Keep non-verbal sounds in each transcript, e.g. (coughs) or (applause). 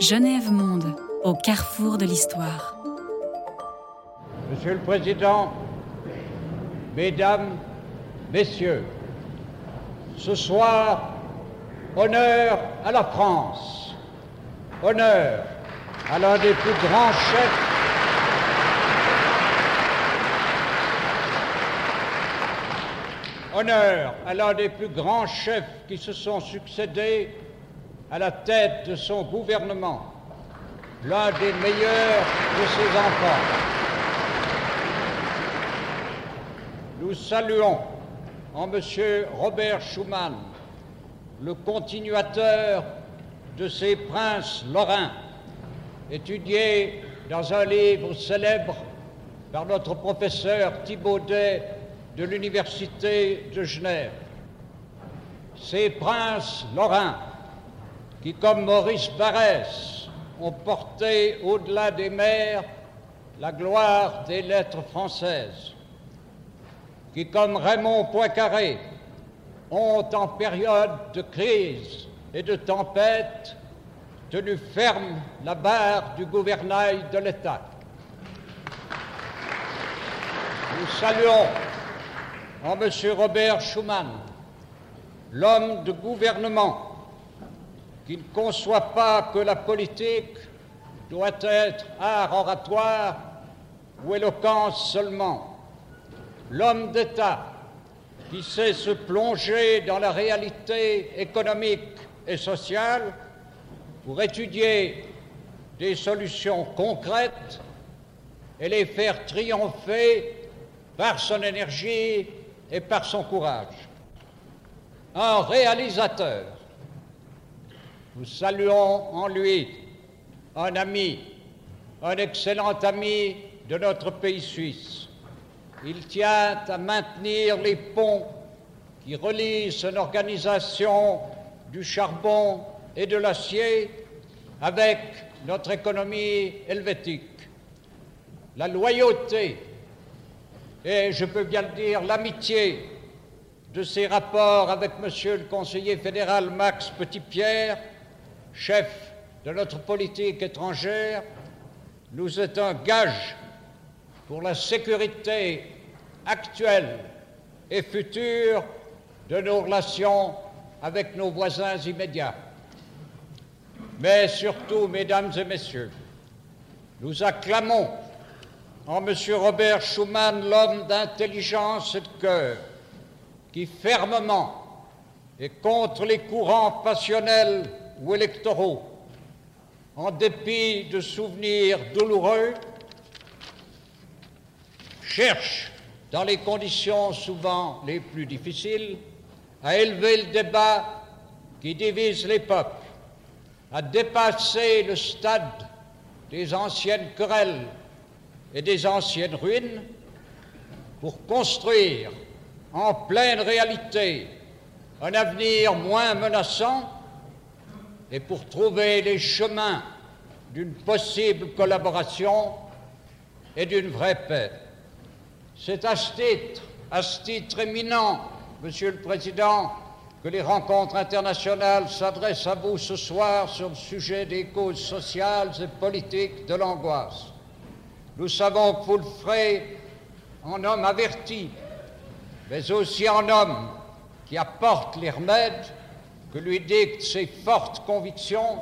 Genève Monde, au carrefour de l'histoire. Monsieur le Président, Mesdames, Messieurs, ce soir, honneur à la France, honneur à l'un des plus grands chefs honneur à l'un des plus grands chefs qui se sont succédés à la tête de son gouvernement, l'un des meilleurs de ses enfants. Nous saluons en M. Robert Schuman le continuateur de ces princes lorrains, étudié dans un livre célèbre par notre professeur Thibaudet de l'Université de Genève. Ces princes lorrains qui, comme Maurice Barrès, ont porté au-delà des mers la gloire des lettres françaises, qui, comme Raymond Poincaré, ont, en période de crise et de tempête, tenu ferme la barre du gouvernail de l'État. Nous saluons en M. Robert Schuman, l'homme de gouvernement qui ne conçoit pas que la politique doit être art oratoire ou éloquence seulement, l'homme d'État qui sait se plonger dans la réalité économique et sociale pour étudier des solutions concrètes et les faire triompher par son énergie et par son courage. Un réalisateur. Nous saluons en lui un ami, un excellent ami de notre pays suisse. Il tient à maintenir les ponts qui relient son organisation du charbon et de l'acier avec notre économie helvétique. La loyauté et je peux bien le dire, l'amitié de ses rapports avec Monsieur le conseiller fédéral Max Petitpierre, chef de notre politique étrangère, nous est un gage pour la sécurité actuelle et future de nos relations avec nos voisins immédiats. Mais surtout, mesdames et messieurs, nous acclamons en M. Robert Schuman l'homme d'intelligence et de cœur, qui fermement et contre les courants passionnels ou électoraux, en dépit de souvenirs douloureux, cherche, dans les conditions souvent les plus difficiles, à élever le débat qui divise les peuples, à dépasser le stade des anciennes querelles et des anciennes ruines pour construire en pleine réalité un avenir moins menaçant et pour trouver les chemins d'une possible collaboration et d'une vraie paix. C'est à ce titre, à ce titre éminent, Monsieur le Président, que les rencontres internationales s'adressent à vous ce soir sur le sujet des causes sociales et politiques de l'angoisse. Nous savons ferez en homme averti, mais aussi en homme qui apporte les remèdes que lui dictent ses fortes convictions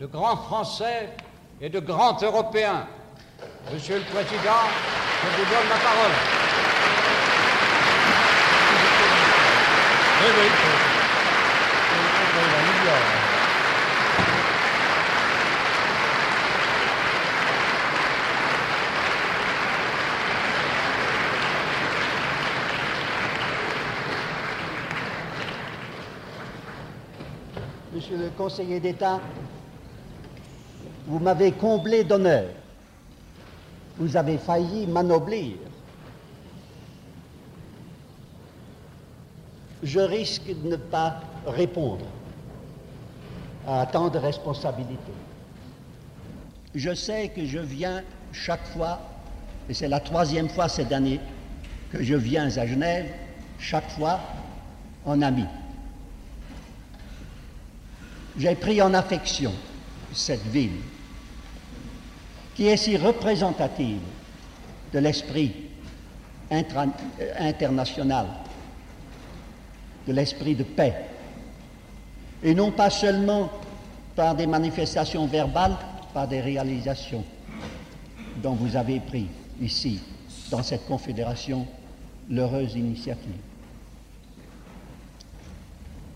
de grands Français et de grands Européens. Monsieur le Président, je vous donne la parole. Monsieur le conseiller d'État, vous m'avez comblé d'honneur. Vous avez failli m'anoblir. Je risque de ne pas répondre à tant de responsabilités. Je sais que je viens chaque fois, et c'est la troisième fois cette année que je viens à Genève, chaque fois en ami. J'ai pris en affection cette ville qui est si représentative de l'esprit international, de l'esprit de paix, et non pas seulement par des manifestations verbales, par des réalisations dont vous avez pris ici, dans cette confédération, l'heureuse initiative.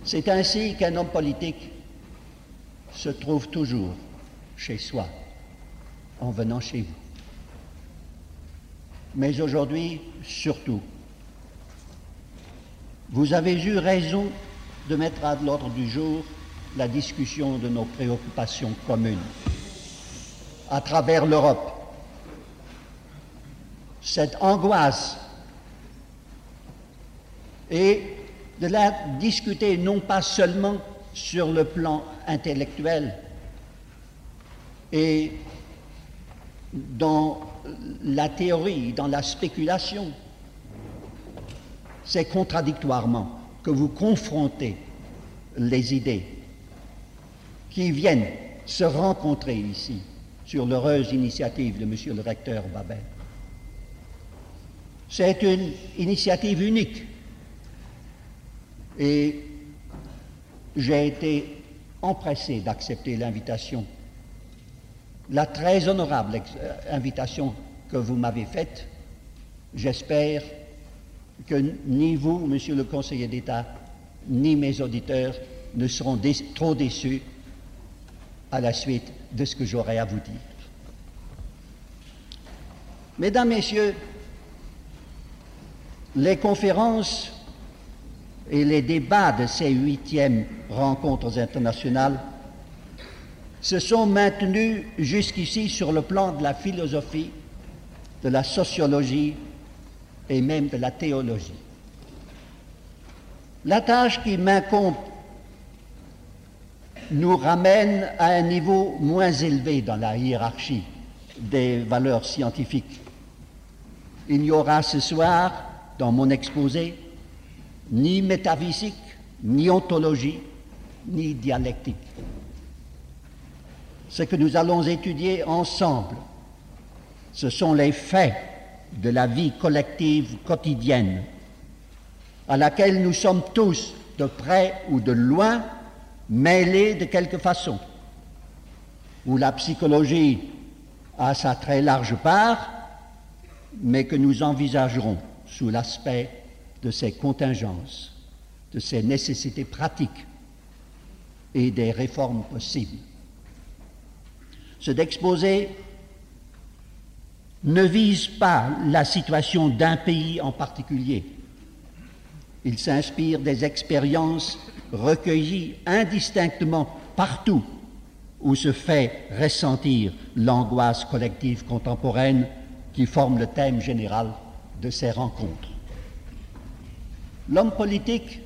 C'est ainsi qu'un homme politique se trouve toujours chez soi en venant chez vous. Mais aujourd'hui, surtout, vous avez eu raison de mettre à l'ordre du jour la discussion de nos préoccupations communes à travers l'Europe. Cette angoisse et de la discuter non pas seulement sur le plan intellectuel et dans la théorie, dans la spéculation. C'est contradictoirement que vous confrontez les idées qui viennent se rencontrer ici sur l'heureuse initiative de M. le recteur Babel. C'est une initiative unique et j'ai été empressé d'accepter l'invitation, la très honorable euh, invitation que vous m'avez faite. J'espère que ni vous, monsieur le conseiller d'État, ni mes auditeurs ne seront trop déçus à la suite de ce que j'aurai à vous dire. Mesdames, Messieurs, les conférences et les débats de ces huitièmes rencontres internationales se sont maintenus jusqu'ici sur le plan de la philosophie, de la sociologie et même de la théologie. La tâche qui m'incombe nous ramène à un niveau moins élevé dans la hiérarchie des valeurs scientifiques. Il n'y aura ce soir, dans mon exposé, ni métaphysique, ni ontologie, ni dialectique. Ce que nous allons étudier ensemble, ce sont les faits de la vie collective quotidienne, à laquelle nous sommes tous, de près ou de loin, mêlés de quelque façon, où la psychologie a sa très large part, mais que nous envisagerons sous l'aspect de ces contingences, de ces nécessités pratiques et des réformes possibles. Ce d'exposer ne vise pas la situation d'un pays en particulier. Il s'inspire des expériences recueillies indistinctement partout où se fait ressentir l'angoisse collective contemporaine qui forme le thème général de ces rencontres. L'homme politique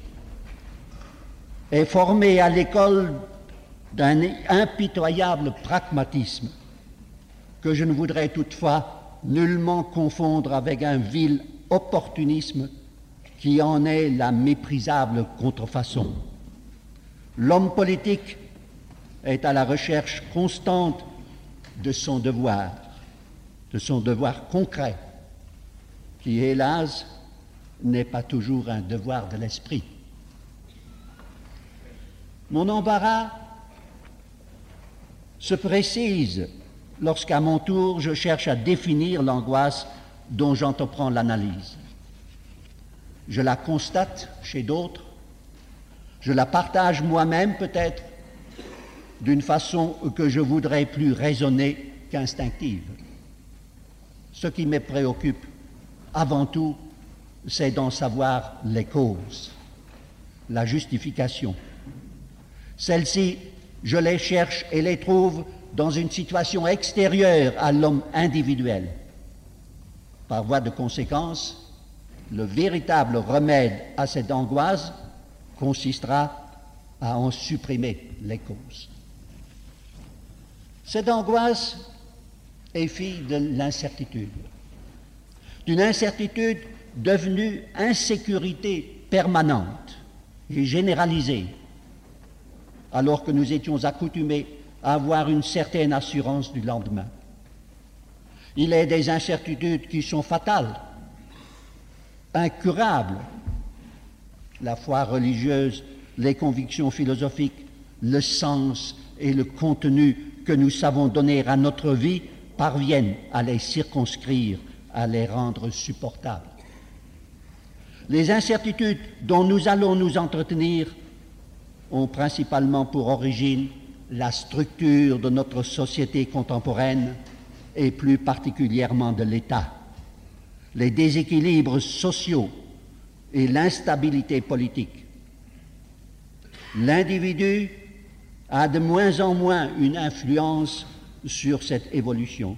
est formé à l'école d'un impitoyable pragmatisme que je ne voudrais toutefois nullement confondre avec un vil opportunisme qui en est la méprisable contrefaçon. L'homme politique est à la recherche constante de son devoir, de son devoir concret, qui, hélas, n'est pas toujours un devoir de l'esprit. Mon embarras se précise lorsqu'à mon tour je cherche à définir l'angoisse dont j'entreprends l'analyse. Je la constate chez d'autres, je la partage moi-même peut-être d'une façon que je voudrais plus raisonnée qu'instinctive. Ce qui me préoccupe avant tout, c'est d'en savoir les causes, la justification. Celles-ci, je les cherche et les trouve dans une situation extérieure à l'homme individuel. Par voie de conséquence, le véritable remède à cette angoisse consistera à en supprimer les causes. Cette angoisse est fille de l'incertitude, d'une incertitude devenue insécurité permanente et généralisée, alors que nous étions accoutumés à avoir une certaine assurance du lendemain. Il est des incertitudes qui sont fatales, incurables. La foi religieuse, les convictions philosophiques, le sens et le contenu que nous savons donner à notre vie parviennent à les circonscrire, à les rendre supportables. Les incertitudes dont nous allons nous entretenir ont principalement pour origine la structure de notre société contemporaine et plus particulièrement de l'État, les déséquilibres sociaux et l'instabilité politique. L'individu a de moins en moins une influence sur cette évolution.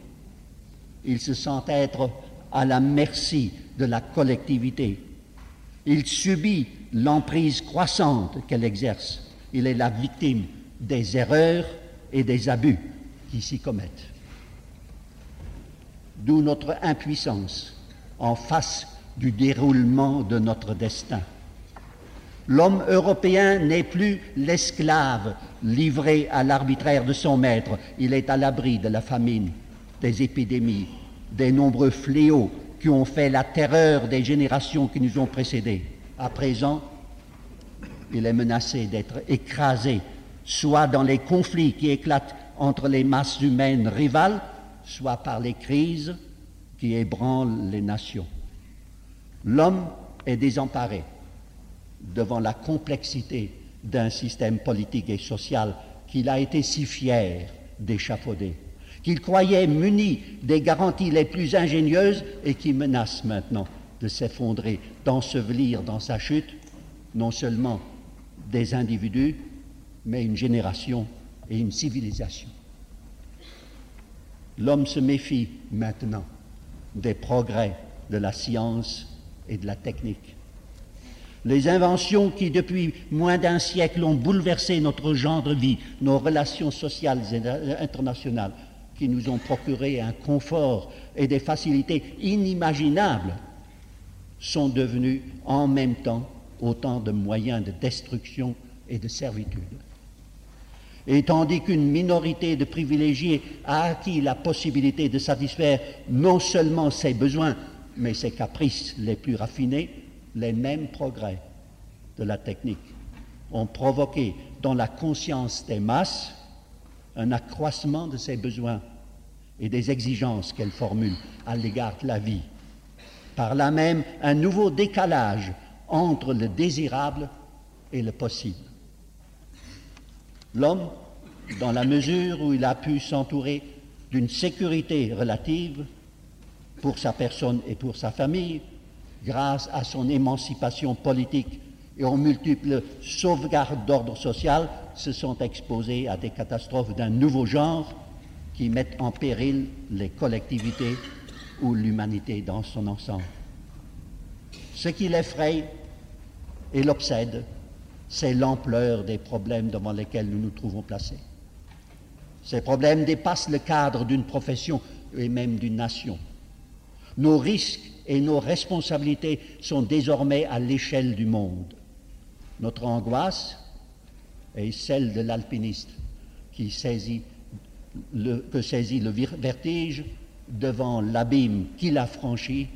Il se sent être à la merci de la collectivité. Il subit l'emprise croissante qu'elle exerce. Il est la victime des erreurs et des abus qui s'y commettent. D'où notre impuissance en face du déroulement de notre destin. L'homme européen n'est plus l'esclave livré à l'arbitraire de son maître. Il est à l'abri de la famine, des épidémies, des nombreux fléaux qui ont fait la terreur des générations qui nous ont précédés. À présent, il est menacé d'être écrasé, soit dans les conflits qui éclatent entre les masses humaines rivales, soit par les crises qui ébranlent les nations. L'homme est désemparé devant la complexité d'un système politique et social qu'il a été si fier d'échafauder, qu'il croyait muni des garanties les plus ingénieuses et qui menace maintenant de s'effondrer, d'ensevelir dans sa chute non seulement des individus, mais une génération et une civilisation. L'homme se méfie maintenant des progrès de la science et de la technique. Les inventions qui, depuis moins d'un siècle, ont bouleversé notre genre de vie, nos relations sociales et internationales, qui nous ont procuré un confort et des facilités inimaginables, sont devenues en même temps autant de moyens de destruction et de servitude. Et tandis qu'une minorité de privilégiés a acquis la possibilité de satisfaire non seulement ses besoins, mais ses caprices les plus raffinés, les mêmes progrès de la technique ont provoqué dans la conscience des masses un accroissement de ses besoins et des exigences qu'elles formulent à l'égard de la vie. Par là même, un nouveau décalage entre le désirable et le possible. L'homme, dans la mesure où il a pu s'entourer d'une sécurité relative pour sa personne et pour sa famille, grâce à son émancipation politique et aux multiples sauvegardes d'ordre social, se sont exposés à des catastrophes d'un nouveau genre qui mettent en péril les collectivités ou l'humanité dans son ensemble. Ce qui l'effraie et l'obsède, c'est l'ampleur des problèmes devant lesquels nous nous trouvons placés. Ces problèmes dépassent le cadre d'une profession et même d'une nation. Nos risques et nos responsabilités sont désormais à l'échelle du monde. Notre angoisse est celle de l'alpiniste qui saisit le, que saisit le vertige devant l'abîme qu'il a franchi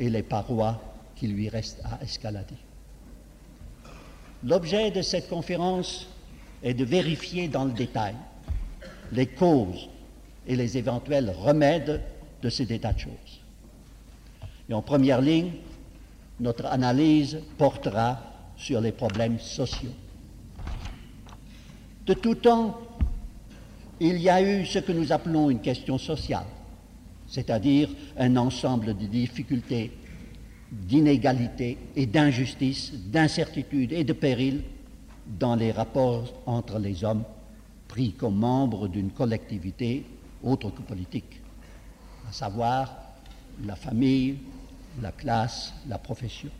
et les parois qui lui restent à escalader. L'objet de cette conférence est de vérifier dans le détail les causes et les éventuels remèdes de ces états de choses. Et en première ligne, notre analyse portera sur les problèmes sociaux. De tout temps, il y a eu ce que nous appelons une question sociale, c'est-à-dire un ensemble de difficultés d'inégalité et d'injustice, d'incertitude et de péril dans les rapports entre les hommes pris comme membres d'une collectivité autre que politique, à savoir la famille, la classe, la profession.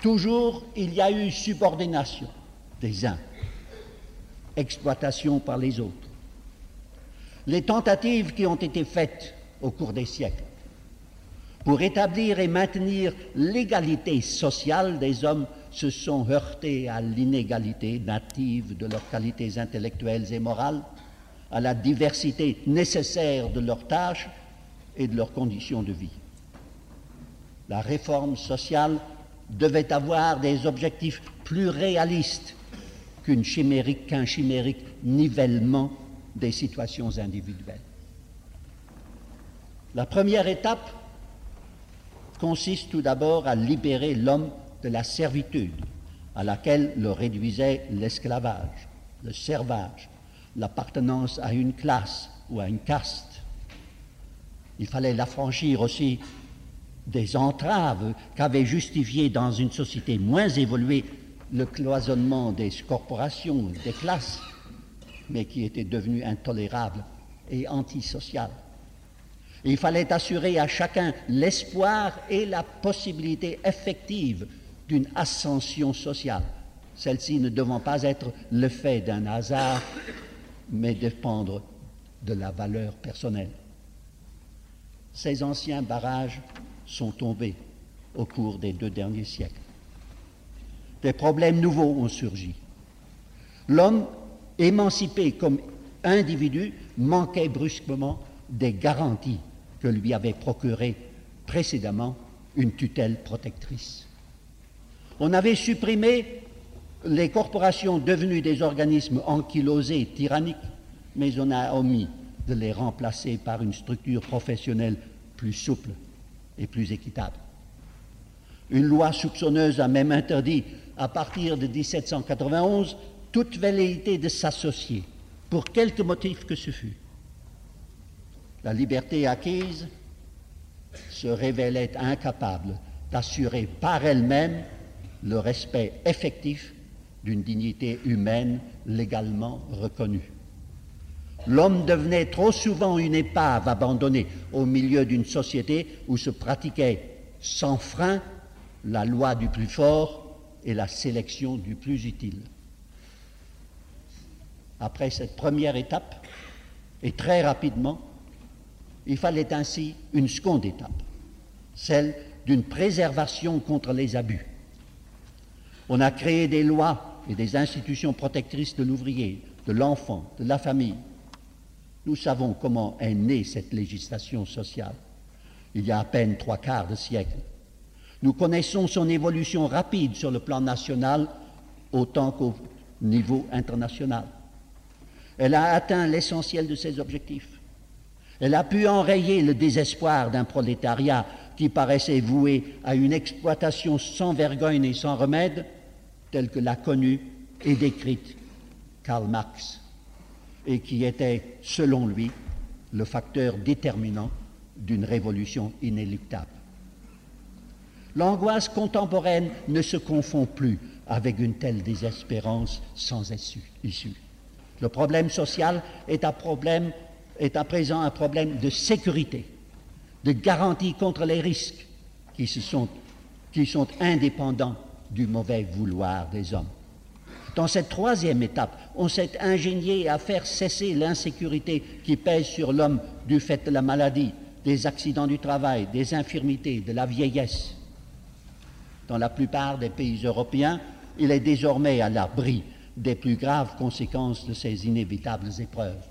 Toujours, il y a eu subordination des uns, exploitation par les autres. Les tentatives qui ont été faites au cours des siècles pour établir et maintenir l'égalité sociale des hommes se sont heurtés à l'inégalité native de leurs qualités intellectuelles et morales, à la diversité nécessaire de leurs tâches et de leurs conditions de vie. La réforme sociale devait avoir des objectifs plus réalistes qu'un chimérique, nivellement des situations individuelles. La première étape consiste tout d'abord à libérer l'homme de la servitude à laquelle le réduisait l'esclavage, le servage, l'appartenance à une classe ou à une caste. Il fallait l'affranchir aussi des entraves qu'avait justifié dans une société moins évoluée le cloisonnement des corporations, des classes, mais qui était devenu intolérable et antisocial. Il fallait assurer à chacun l'espoir et la possibilité effective d'une ascension sociale, celle-ci ne devant pas être le fait d'un hasard, mais dépendre de la valeur personnelle. Ces anciens barrages sont tombés au cours des deux derniers siècles. Des problèmes nouveaux ont surgi. L'homme, émancipé comme individu, manquait brusquement des garanties que lui avait procurées précédemment une tutelle protectrice. On avait supprimé les corporations devenues des organismes ankylosés, tyranniques, mais on a omis de les remplacer par une structure professionnelle plus souple plus équitable. Une loi soupçonneuse a même interdit, à partir de 1791, toute velléité de s'associer, pour quelque motif que ce fût. La liberté acquise se révélait incapable d'assurer par elle-même le respect effectif d'une dignité humaine légalement reconnue. L'homme devenait trop souvent une épave abandonnée au milieu d'une société où se pratiquait sans frein la loi du plus fort et la sélection du plus utile. Après cette première étape, et très rapidement, il fallait ainsi une seconde étape, celle d'une préservation contre les abus. On a créé des lois et des institutions protectrices de l'ouvrier, de l'enfant, de la famille, nous savons comment est née cette législation sociale, il y a à peine trois quarts de siècle. Nous connaissons son évolution rapide sur le plan national autant qu'au niveau international. Elle a atteint l'essentiel de ses objectifs. Elle a pu enrayer le désespoir d'un prolétariat qui paraissait voué à une exploitation sans vergogne et sans remède, telle que l'a connue et décrite Karl Marx et qui était, selon lui, le facteur déterminant d'une révolution inéluctable. L'angoisse contemporaine ne se confond plus avec une telle désespérance sans issue. Le problème social est à, présent un problème de sécurité, de garantie contre les risques qui sont indépendants du mauvais vouloir des hommes. Dans cette troisième étape, on s'est ingénié à faire cesser l'insécurité qui pèse sur l'homme du fait de la maladie, des accidents du travail, des infirmités, de la vieillesse. Dans la plupart des pays européens, il est désormais à l'abri des plus graves conséquences de ces inévitables épreuves.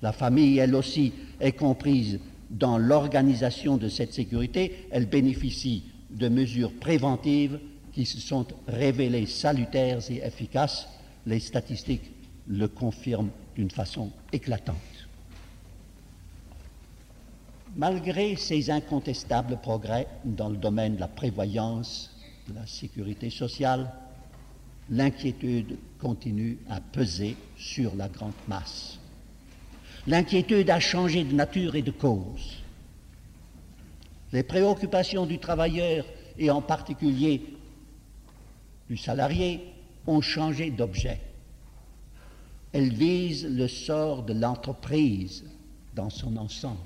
La famille, elle aussi, est comprise dans l'organisation de cette sécurité. Elle bénéficie de mesures préventives qui se sont révélées salutaires et efficaces, les statistiques le confirment d'une façon éclatante. Malgré ces incontestables progrès dans le domaine de la prévoyance, de la sécurité sociale, l'inquiétude continue à peser sur la grande masse. L'inquiétude a changé de nature et de cause. Les préoccupations du travailleur, et en particulier du salarié ont changé d'objet. Elles visent le sort de l'entreprise dans son ensemble.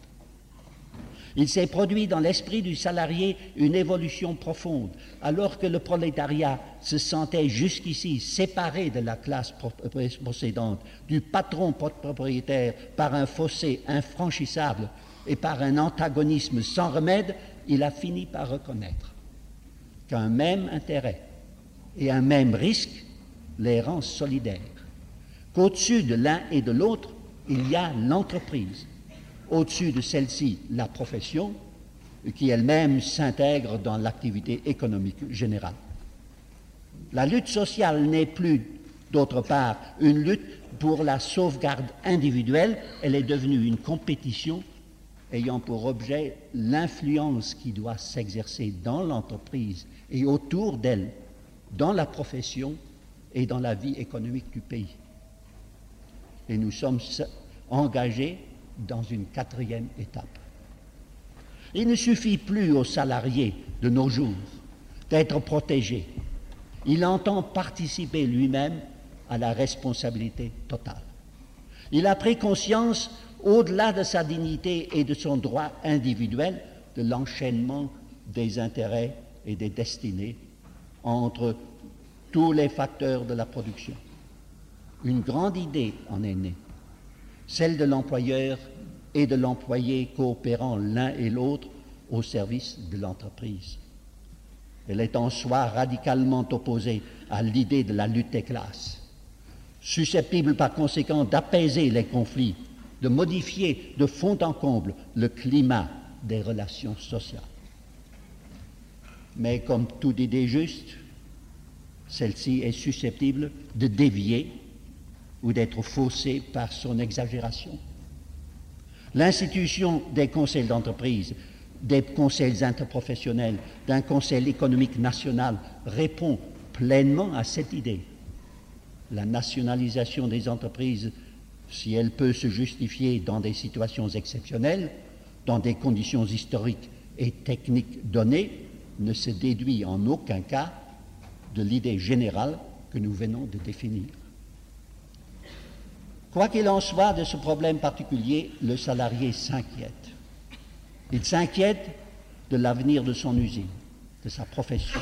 Il s'est produit dans l'esprit du salarié une évolution profonde, alors que le prolétariat se sentait jusqu'ici séparé de la classe possédante, du patron propriétaire par un fossé infranchissable et par un antagonisme sans remède, il a fini par reconnaître qu'un même intérêt et un même risque les rend solidaires. Qu'au-dessus de l'un et de l'autre, il y a l'entreprise. Au-dessus de celle-ci, la profession, qui elle-même s'intègre dans l'activité économique générale. La lutte sociale n'est plus, d'autre part, une lutte pour la sauvegarde individuelle, elle est devenue une compétition ayant pour objet l'influence qui doit s'exercer dans l'entreprise et autour d'elle, dans la profession et dans la vie économique du pays. Et nous sommes engagés dans une quatrième étape. Il ne suffit plus aux salariés de nos jours d'être protégés. Il entend participer lui-même à la responsabilité totale. Il a pris conscience, au-delà de sa dignité et de son droit individuel, de l'enchaînement des intérêts et des destinées entre tous les facteurs de la production. Une grande idée en est née, celle de l'employeur et de l'employé coopérant l'un et l'autre au service de l'entreprise. Elle est en soi radicalement opposée à l'idée de la lutte des classes susceptible par conséquent d'apaiser les conflits, de modifier de fond en comble le climat des relations sociales. Mais comme toute idée juste, celle-ci est susceptible de dévier ou d'être faussée par son exagération. L'institution des conseils d'entreprise, des conseils interprofessionnels, d'un conseil économique national répond pleinement à cette idée la nationalisation des entreprises, si elle peut se justifier dans des situations exceptionnelles, dans des conditions historiques et techniques données, ne se déduit en aucun cas de l'idée générale que nous venons de définir. Quoi qu'il en soit de ce problème particulier, le salarié s'inquiète. Il s'inquiète de l'avenir de son usine, de sa profession.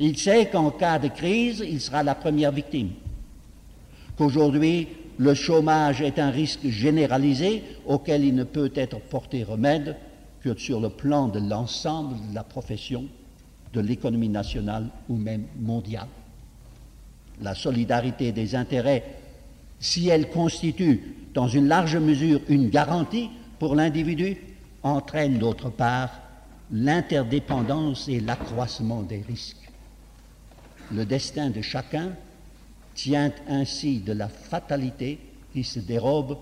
Il sait qu'en cas de crise, il sera la première victime. Qu'aujourd'hui, le chômage est un risque généralisé auquel il ne peut être porté remède sur le plan de l'ensemble de la profession, de l'économie nationale ou même mondiale. La solidarité des intérêts, si elle constitue dans une large mesure une garantie pour l'individu, entraîne d'autre part l'interdépendance et l'accroissement des risques le destin de chacun tient ainsi de la fatalité qui se dérobe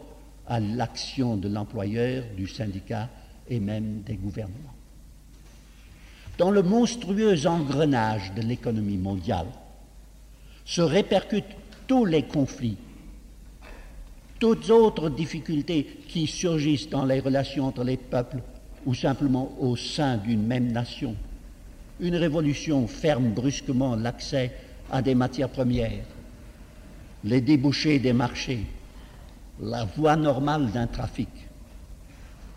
à l'action de l'employeur, du syndicat et même des gouvernements. Dans le monstrueux engrenage de l'économie mondiale se répercutent tous les conflits, toutes autres difficultés qui surgissent dans les relations entre les peuples ou simplement au sein d'une même nation une révolution ferme brusquement l'accès à des matières premières, les débouchés des marchés, la voie normale d'un trafic.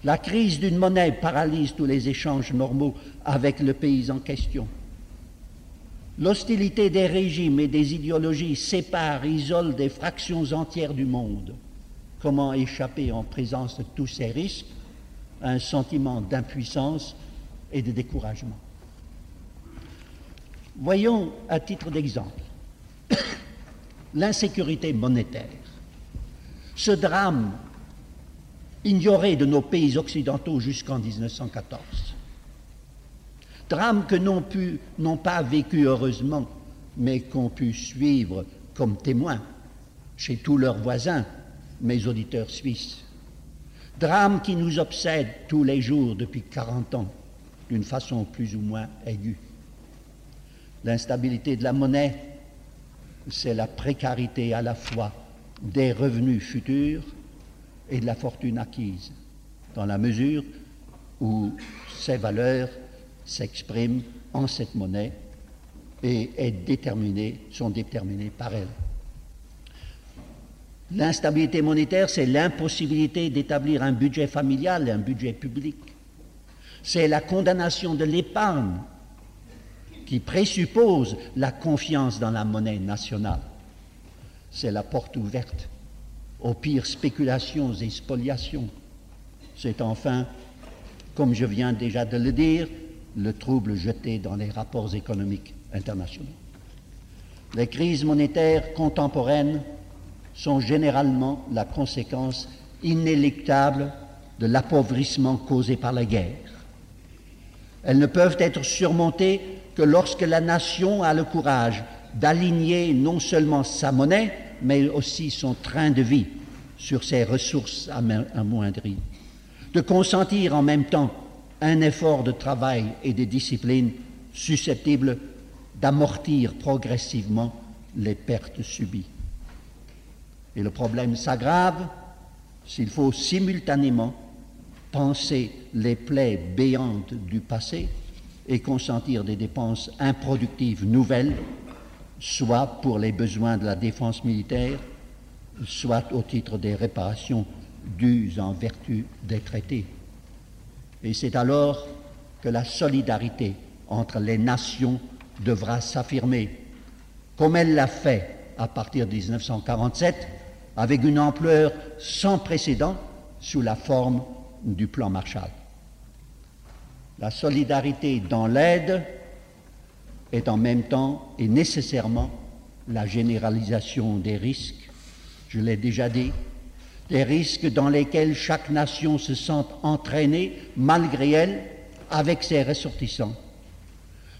La crise d'une monnaie paralyse tous les échanges normaux avec le pays en question. L'hostilité des régimes et des idéologies sépare, isole des fractions entières du monde. Comment échapper en présence de tous ces risques? À un sentiment d'impuissance et de découragement Voyons à titre d'exemple (coughs) l'insécurité monétaire. Ce drame ignoré de nos pays occidentaux jusqu'en 1914. Drame que n'ont, pu, n'ont pas vécu heureusement, mais qu'ont pu suivre comme témoins chez tous leurs voisins, mes auditeurs suisses. Drame qui nous obsède tous les jours depuis 40 ans, d'une façon plus ou moins aiguë. L'instabilité de la monnaie, c'est la précarité à la fois des revenus futurs et de la fortune acquise, dans la mesure où ces valeurs s'expriment en cette monnaie et sont déterminées par elle. L'instabilité monétaire, c'est l'impossibilité d'établir un budget familial et un budget public. C'est la condamnation de l'épargne qui présuppose la confiance dans la monnaie nationale. C'est la porte ouverte aux pires spéculations et spoliations. C'est enfin, comme je viens déjà de le dire, le trouble jeté dans les rapports économiques internationaux. Les crises monétaires contemporaines sont généralement la conséquence inéluctable de l'appauvrissement causé par la guerre. Elles ne peuvent être surmontées que lorsque la nation a le courage d'aligner non seulement sa monnaie, mais aussi son train de vie sur ses ressources amoindries, de consentir en même temps un effort de travail et de discipline susceptible d'amortir progressivement les pertes subies. Et le problème s'aggrave s'il faut simultanément penser les plaies béantes du passé et consentir des dépenses improductives nouvelles, soit pour les besoins de la défense militaire, soit au titre des réparations dues en vertu des traités. Et c'est alors que la solidarité entre les nations devra s'affirmer, comme elle l'a fait à partir de 1947, avec une ampleur sans précédent sous la forme du plan Marshall. La solidarité dans l'aide est en même temps et nécessairement la généralisation des risques, je l'ai déjà dit, des risques dans lesquels chaque nation se sent entraînée, malgré elle, avec ses ressortissants.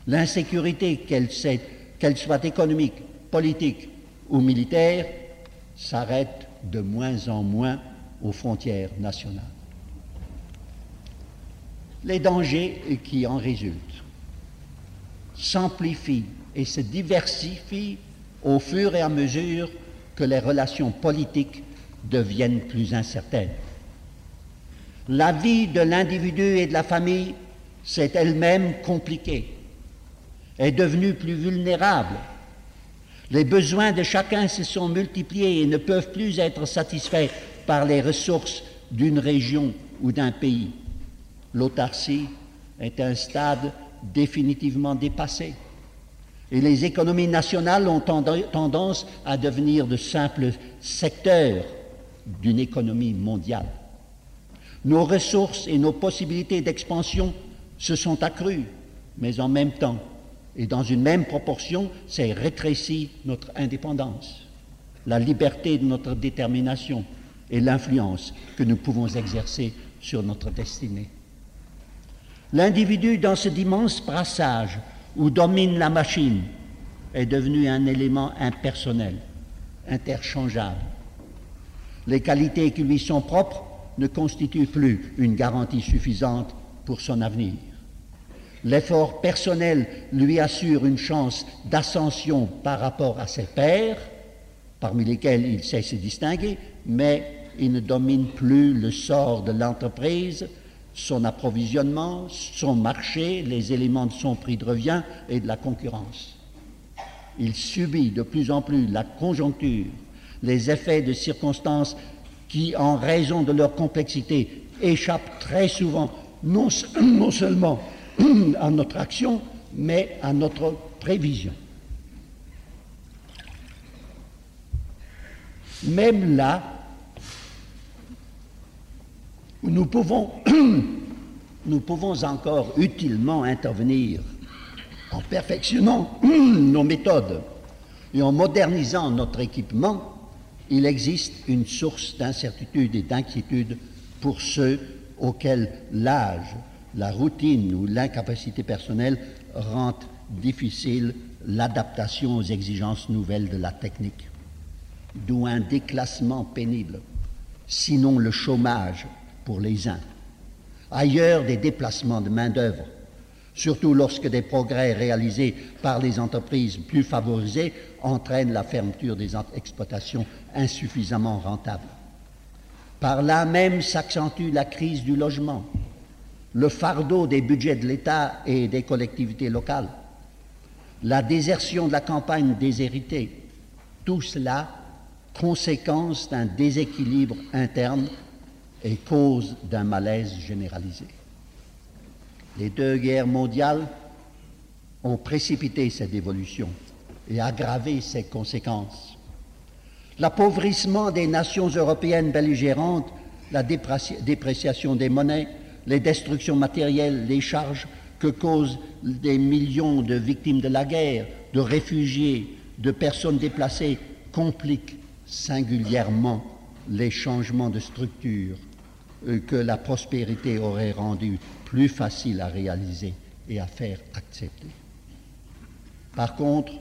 L'insécurité, qu'elle soit économique, politique ou militaire, s'arrête de moins en moins aux frontières nationales. Les dangers qui en résultent s'amplifient et se diversifient au fur et à mesure que les relations politiques deviennent plus incertaines. La vie de l'individu et de la famille s'est elle-même compliquée, est devenue plus vulnérable les besoins de chacun se sont multipliés et ne peuvent plus être satisfaits par les ressources d'une région ou d'un pays. L'autarcie est un stade définitivement dépassé. Et les économies nationales ont tendance à devenir de simples secteurs d'une économie mondiale. Nos ressources et nos possibilités d'expansion se sont accrues, mais en même temps, et dans une même proportion, c'est rétréci notre indépendance, la liberté de notre détermination et l'influence que nous pouvons exercer sur notre destinée. L'individu, dans ce immense brassage où domine la machine, est devenu un élément impersonnel, interchangeable. Les qualités qui lui sont propres ne constituent plus une garantie suffisante pour son avenir. L'effort personnel lui assure une chance d'ascension par rapport à ses pairs, parmi lesquels il sait se distinguer, mais il ne domine plus le sort de l'entreprise, son approvisionnement, son marché, les éléments de son prix de revient et de la concurrence. Il subit de plus en plus la conjoncture, les effets de circonstances qui, en raison de leur complexité, échappent très souvent non, (clears throat) seulement (clears throat) à notre action, mais à notre prévision. Même là nous pouvons, (clears throat) nous pouvons encore utilement intervenir en perfectionnant (clears throat) nos méthodes et en modernisant notre équipement, il existe une source d'incertitude et d'inquiétude pour ceux auxquels l'âge, la routine ou l'incapacité personnelle rend difficile l'adaptation aux exigences nouvelles de la technique, d'où un déclassement pénible, sinon le chômage pour les uns. Ailleurs, des déplacements de main-d'œuvre, surtout lorsque des progrès réalisés par les entreprises plus favorisées entraînent la fermeture des exploitations insuffisamment rentables. Par là même s'accentue la crise du logement, le fardeau des budgets de l'État et des collectivités locales, la désertion de la campagne déshéritée, tout cela conséquence d'un déséquilibre interne et cause d'un malaise généralisé. Les deux guerres mondiales ont précipité cette évolution et aggravé ses conséquences. L'appauvrissement des nations européennes belligérantes, la dépréciation des monnaies, les destructions matérielles, les charges que causent des millions de victimes de la guerre, de réfugiés, de personnes déplacées complique singulièrement les changements de structure que la prospérité aurait rendu plus facile à réaliser et à faire accepter. Par contre,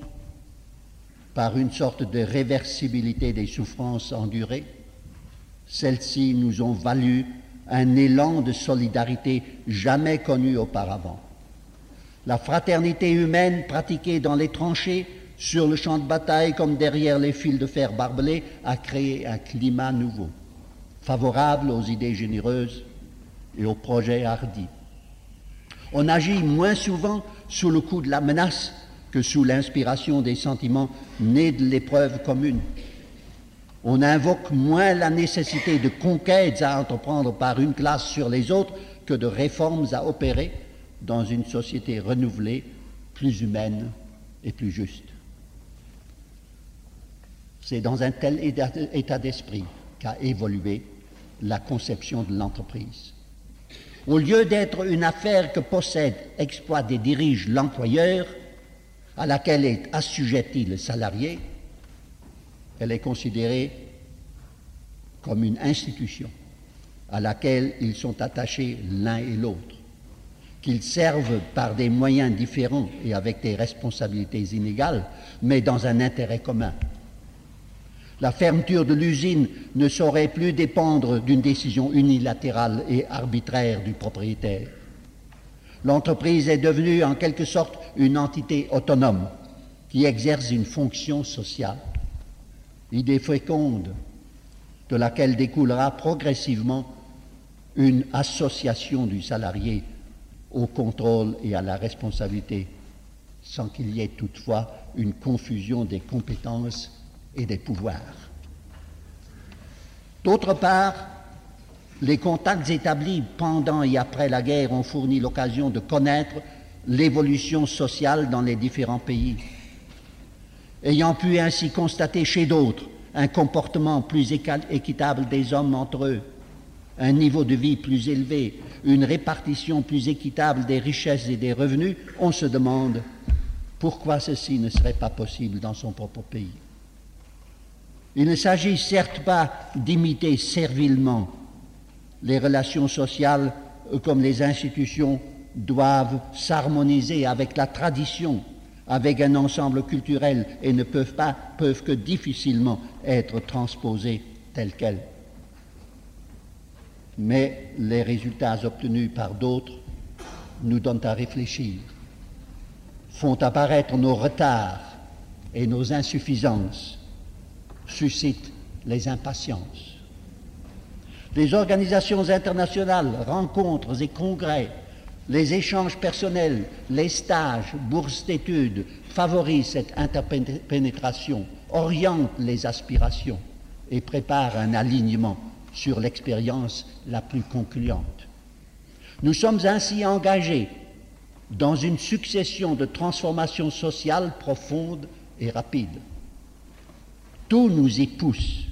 par une sorte de réversibilité des souffrances endurées, celles-ci nous ont valu un élan de solidarité jamais connu auparavant. La fraternité humaine pratiquée dans les tranchées, sur le champ de bataille comme derrière les fils de fer barbelés a créé un climat nouveau, favorable aux idées généreuses et aux projets hardis. On agit moins souvent sous le coup de la menace que sous l'inspiration des sentiments nés de l'épreuve commune. On invoque moins la nécessité de conquêtes à entreprendre par une classe sur les autres que de réformes à opérer dans une société renouvelée, plus humaine et plus juste. C'est dans un tel état d'esprit qu'a évolué la conception de l'entreprise. Au lieu d'être une affaire que possède, exploite et dirige l'employeur, à laquelle est assujetti le salarié, elle est considérée comme une institution à laquelle ils sont attachés l'un et l'autre, qu'ils servent par des moyens différents et avec des responsabilités inégales, mais dans un intérêt commun. La fermeture de l'usine ne saurait plus dépendre d'une décision unilatérale et arbitraire du propriétaire. L'entreprise est devenue en quelque sorte une entité autonome qui exerce une fonction sociale. Idée féconde de laquelle découlera progressivement une association du salarié au contrôle et à la responsabilité, sans qu'il y ait toutefois une confusion des compétences et des pouvoirs. D'autre part, les contacts établis pendant et après la guerre ont fourni l'occasion de connaître l'évolution sociale dans les différents pays. Ayant pu ainsi constater chez d'autres un comportement plus équitable des hommes entre eux, un niveau de vie plus élevé, une répartition plus équitable des richesses et des revenus, on se demande pourquoi ceci ne serait pas possible dans son propre pays. Il ne s'agit certes pas d'imiter servilement les relations sociales comme les institutions doivent s'harmoniser avec la tradition, avec un ensemble culturel et ne peuvent pas, peuvent que difficilement être transposées telles quelles. Mais les résultats obtenus par d'autres nous donnent à réfléchir, font apparaître nos retards et nos insuffisances, suscitent les impatiences. Les organisations internationales, rencontres et congrès, les échanges personnels, les stages, bourses d'études favorisent cette interpénétration, orientent les aspirations et préparent un alignement sur l'expérience la plus concluante. Nous sommes ainsi engagés dans une succession de transformations sociales profondes et rapides. Tout nous y pousse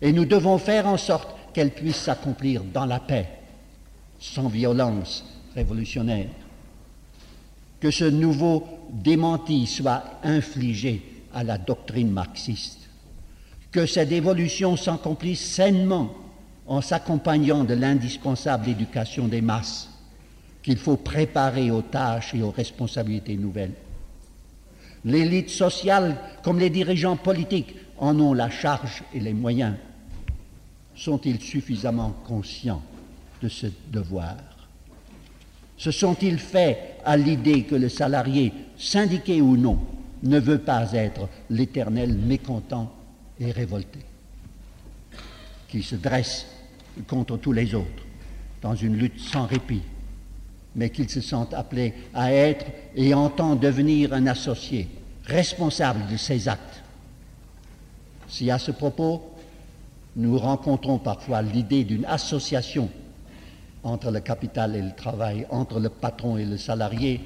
et nous devons faire en sorte qu'elle puisse s'accomplir dans la paix, sans violence révolutionnaire. Que ce nouveau démenti soit infligé à la doctrine marxiste. Que cette évolution s'accomplisse sainement en s'accompagnant de l'indispensable éducation des masses qu'il faut préparer aux tâches et aux responsabilités nouvelles. L'élite sociale, comme les dirigeants politiques, en ont la charge et les moyens. Sont-ils suffisamment conscients de ce devoir? Se sont-ils faits à l'idée que le salarié, syndiqué ou non, ne veut pas être l'éternel mécontent et révolté, qui se dresse contre tous les autres dans une lutte sans répit, mais qu'il se sent appelé à être et entend devenir un associé, responsable de ses actes. Si à ce propos, nous rencontrons parfois l'idée d'une association entre le capital et le travail, entre le patron et le salarié.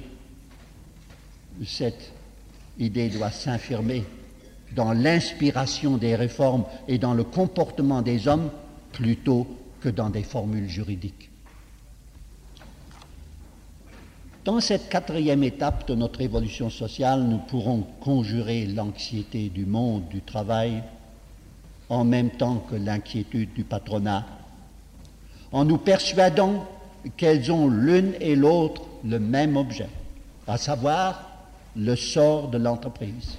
Cette idée doit s'infirmer dans l'inspiration des réformes et dans le comportement des hommes plutôt que dans des formules juridiques. Dans cette quatrième étape de notre évolution sociale, nous pourrons conjurer l'anxiété du monde du travail en même temps que l'inquiétude du patronat, en nous persuadant qu'elles ont l'une et l'autre le même objet, à savoir le sort de l'entreprise,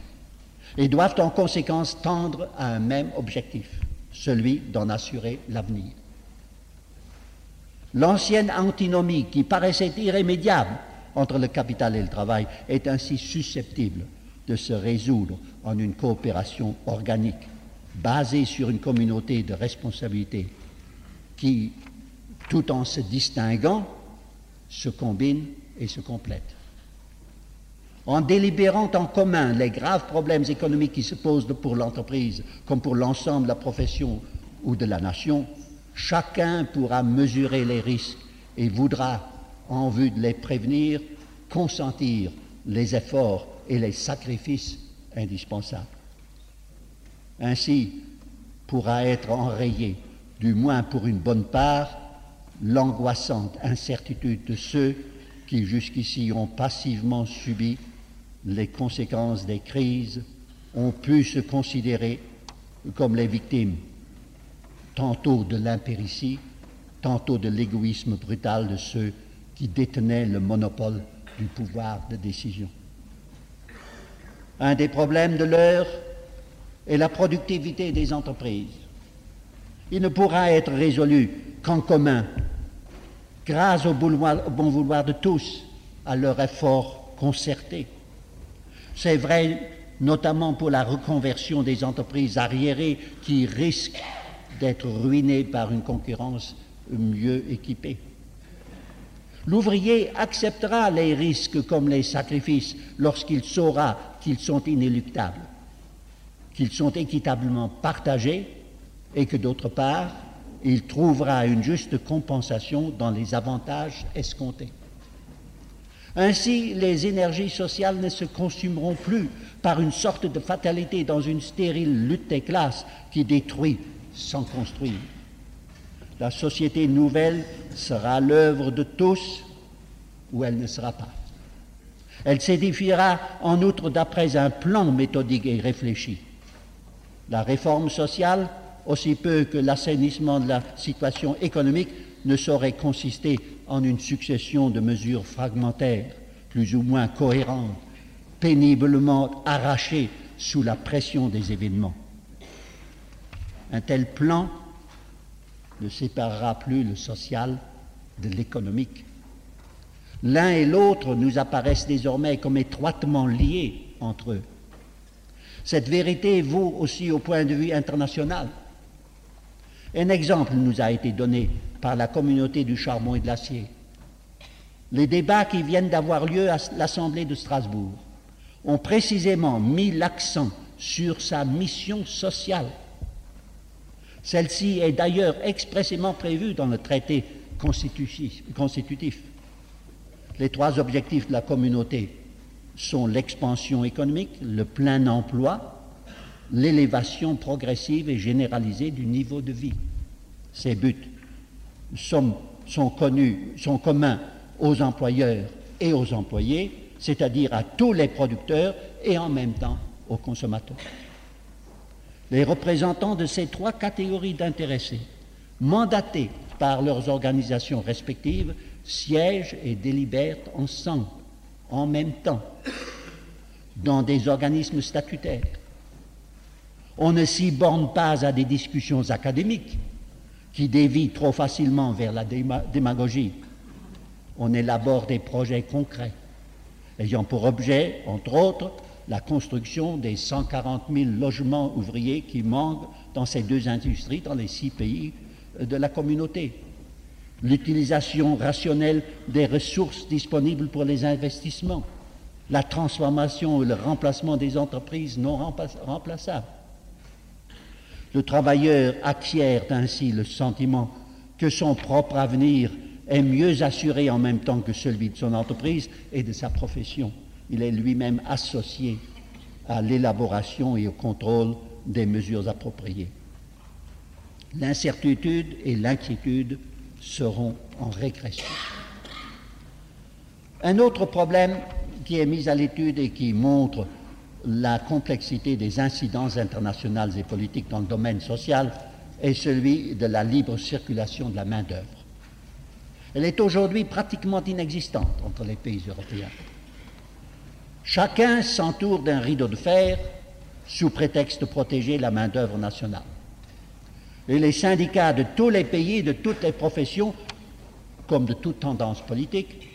et doivent en conséquence tendre à un même objectif, celui d'en assurer l'avenir. L'ancienne antinomie qui paraissait irrémédiable entre le capital et le travail est ainsi susceptible de se résoudre en une coopération organique basée sur une communauté de responsabilité qui, tout en se distinguant, se combine et se complète. En délibérant en commun les graves problèmes économiques qui se posent pour l'entreprise comme pour l'ensemble de la profession ou de la nation, chacun pourra mesurer les risques et voudra en vue de les prévenir, consentir les efforts et les sacrifices indispensables. Ainsi pourra être enrayée, du moins pour une bonne part, l'angoissante incertitude de ceux qui jusqu'ici ont passivement subi les conséquences des crises, ont pu se considérer comme les victimes, tantôt de l'impéritie, tantôt de l'égoïsme brutal de ceux qui détenait le monopole du pouvoir de décision. Un des problèmes de l'heure est la productivité des entreprises. Il ne pourra être résolu qu'en commun, grâce au, bon vouloir de tous, à leur effort concerté. C'est vrai notamment pour la reconversion des entreprises arriérées qui risquent d'être ruinées par une concurrence mieux équipée. L'ouvrier acceptera les risques comme les sacrifices lorsqu'il saura qu'ils sont inéluctables, qu'ils sont équitablement partagés et que d'autre part, il trouvera une juste compensation dans les avantages escomptés. Ainsi, les énergies sociales ne se consumeront plus par une sorte de fatalité dans une stérile lutte des classes qui détruit sans construire. La société nouvelle sera l'œuvre de tous ou elle ne sera pas. Elle s'édifiera en outre d'après un plan méthodique et réfléchi. La réforme sociale, aussi peu que l'assainissement de la situation économique, ne saurait consister en une succession de mesures fragmentaires, plus ou moins cohérentes, péniblement arrachées sous la pression des événements. Un tel plan ne séparera plus le social de l'économique. L'un et l'autre nous apparaissent désormais comme étroitement liés entre eux. Cette vérité vaut aussi au point de vue international. Un exemple nous a été donné par la communauté du charbon et de l'acier. Les débats qui viennent d'avoir lieu à l'Assemblée de Strasbourg ont précisément mis l'accent sur sa mission sociale celle-ci est d'ailleurs expressément prévue dans le traité constitutif. Les trois objectifs de la communauté sont l'expansion économique, le plein emploi, l'élévation progressive et généralisée du niveau de vie. Ces buts sont, connus, sont communs aux employeurs et aux employés, c'est-à-dire à tous les producteurs et en même temps aux consommateurs les représentants de ces trois catégories d'intéressés, mandatés par leurs organisations respectives, siègent et délibèrent ensemble, en même temps, dans des organismes statutaires. On ne s'y borne pas à des discussions académiques qui dévient trop facilement vers la démagogie. On élabore des projets concrets, ayant pour objet, entre autres, la construction des 140 000 logements ouvriers qui manquent dans ces deux industries, dans les six pays de la communauté. L'utilisation rationnelle des ressources disponibles pour les investissements. La transformation et le remplacement des entreprises non remplaçables. Le travailleur acquiert ainsi le sentiment que son propre avenir est mieux assuré en même temps que celui de son entreprise et de sa profession il est lui-même associé à l'élaboration et au contrôle des mesures appropriées. L'incertitude et l'inquiétude seront en régression. Un autre problème qui est mis à l'étude et qui montre la complexité des incidents internationaux et politiques dans le domaine social est celui de la libre circulation de la main-d'œuvre. Elle est aujourd'hui pratiquement inexistante entre les pays européens. Chacun s'entoure d'un rideau de fer sous prétexte de protéger la main-d'œuvre nationale. Et les syndicats de tous les pays, de toutes les professions, comme de toute tendance politique,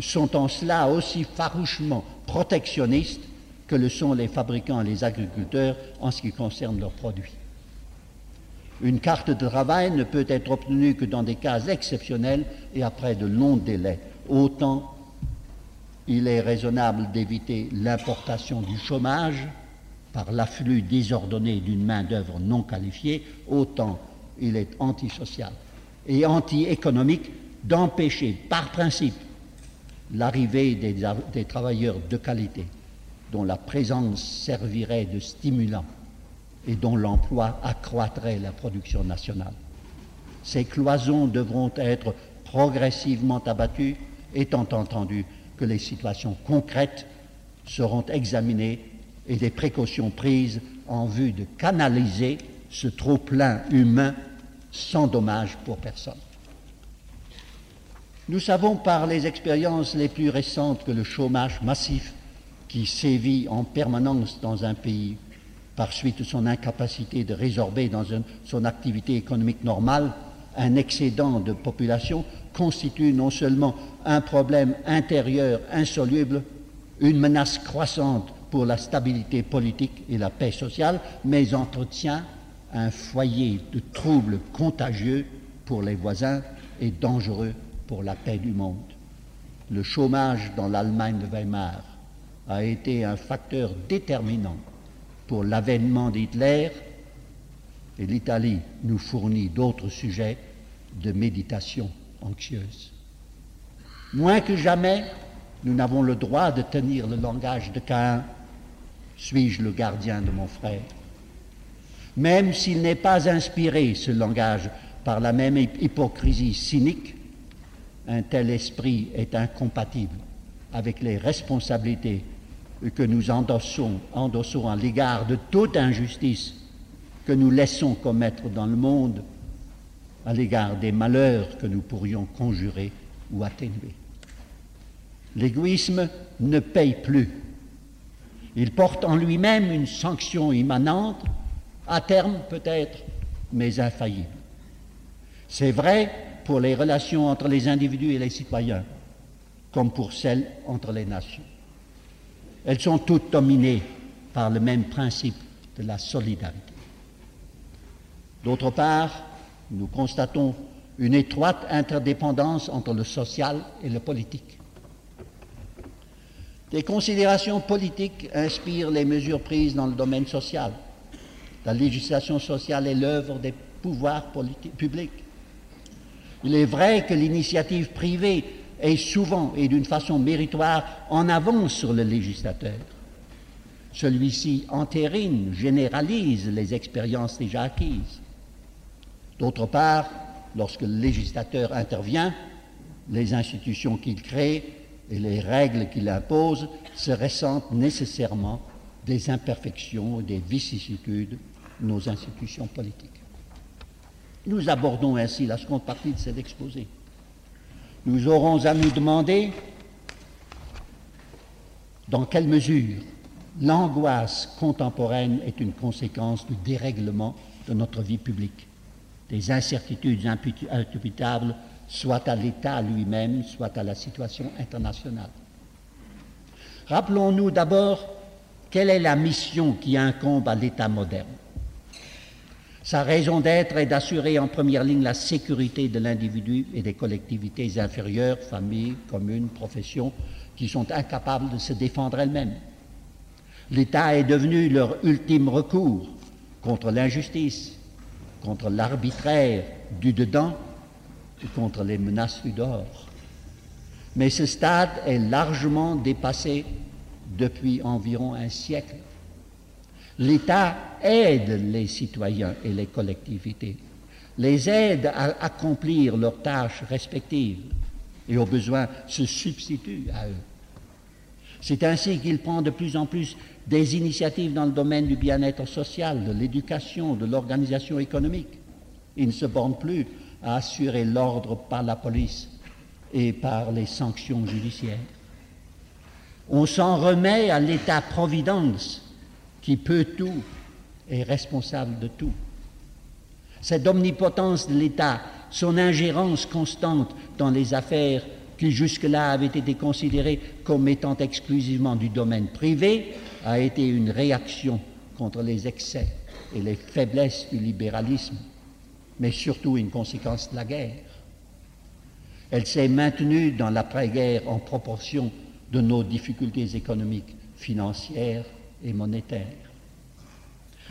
sont en cela aussi farouchement protectionnistes que le sont les fabricants et les agriculteurs en ce qui concerne leurs produits. Une carte de travail ne peut être obtenue que dans des cas exceptionnels et après de longs délais. Autant il est raisonnable d'éviter l'importation du chômage par l'afflux désordonné d'une main-d'œuvre non qualifiée, autant il est antisocial et anti-économique d'empêcher par principe l'arrivée des, travailleurs de qualité dont la présence servirait de stimulant et dont l'emploi accroîtrait la production nationale. Ces cloisons devront être progressivement abattues, étant entendu que les situations concrètes seront examinées et des précautions prises en vue de canaliser ce trop-plein humain sans dommage pour personne. Nous savons par les expériences les plus récentes que le chômage massif qui sévit en permanence dans un pays par suite de son incapacité de résorber dans son activité économique normale un excédent de population constitue non seulement un problème intérieur insoluble, une menace croissante pour la stabilité politique et la paix sociale, mais entretient un foyer de troubles contagieux pour les voisins et dangereux pour la paix du monde. Le chômage dans l'Allemagne de Weimar a été un facteur déterminant pour l'avènement d'Hitler et l'Italie nous fournit d'autres sujets de méditation anxieuse. Moins que jamais, nous n'avons le droit de tenir le langage de Caïn. Suis-je le gardien de mon frère Même s'il n'est pas inspiré, ce langage, par la même hypocrisie cynique, un tel esprit est incompatible avec les responsabilités que nous endossons, endossons à l'égard de toute injustice que nous laissons commettre dans le monde, à l'égard des malheurs que nous pourrions conjurer ou atténuer. L'égoïsme ne paye plus. Il porte en lui-même une sanction immanente, à terme peut-être, mais infaillible. C'est vrai pour les relations entre les individus et les citoyens, comme pour celles entre les nations. Elles sont toutes dominées par le même principe de la solidarité. D'autre part, nous constatons une étroite interdépendance entre le social et le politique. Des considérations politiques inspirent les mesures prises dans le domaine social. La législation sociale est l'œuvre des pouvoirs publics. Il est vrai que l'initiative privée est souvent et d'une façon méritoire en avance sur le législateur. Celui-ci entérine, généralise les expériences déjà acquises. D'autre part, lorsque le législateur intervient, les institutions qu'il crée et les règles qu'il impose se ressentent nécessairement des imperfections et des vicissitudes de nos institutions politiques. Nous abordons ainsi la seconde partie de cet exposé nous aurons à nous demander dans quelle mesure l'angoisse contemporaine est une conséquence du dérèglement de notre vie publique, des incertitudes imputables soit à l'État lui-même, soit à la situation internationale. Rappelons-nous d'abord quelle est la mission qui incombe à l'État moderne. Sa raison d'être est d'assurer en première ligne la sécurité de l'individu et des collectivités inférieures, familles, communes, professions, qui sont incapables de se défendre elles-mêmes. L'État est devenu leur ultime recours contre l'injustice, contre l'arbitraire du dedans et contre les menaces du dehors. Mais ce stade est largement dépassé depuis environ un siècle L'État aide les citoyens et les collectivités, les aide à accomplir leurs tâches respectives et au besoin se substitue à eux. C'est ainsi qu'il prend de plus en plus des initiatives dans le domaine du bien-être social, de l'éducation, de l'organisation économique. Il ne se borne plus à assurer l'ordre par la police et par les sanctions judiciaires. On s'en remet à l'État-providence qui peut tout et est responsable de tout. Cette omnipotence de l'État, son ingérence constante dans les affaires qui jusque-là avaient été considérées comme étant exclusivement du domaine privé, a été une réaction contre les excès et les faiblesses du libéralisme, mais surtout une conséquence de la guerre. Elle s'est maintenue dans l'après-guerre en proportion de nos difficultés économiques, financières et monétaires.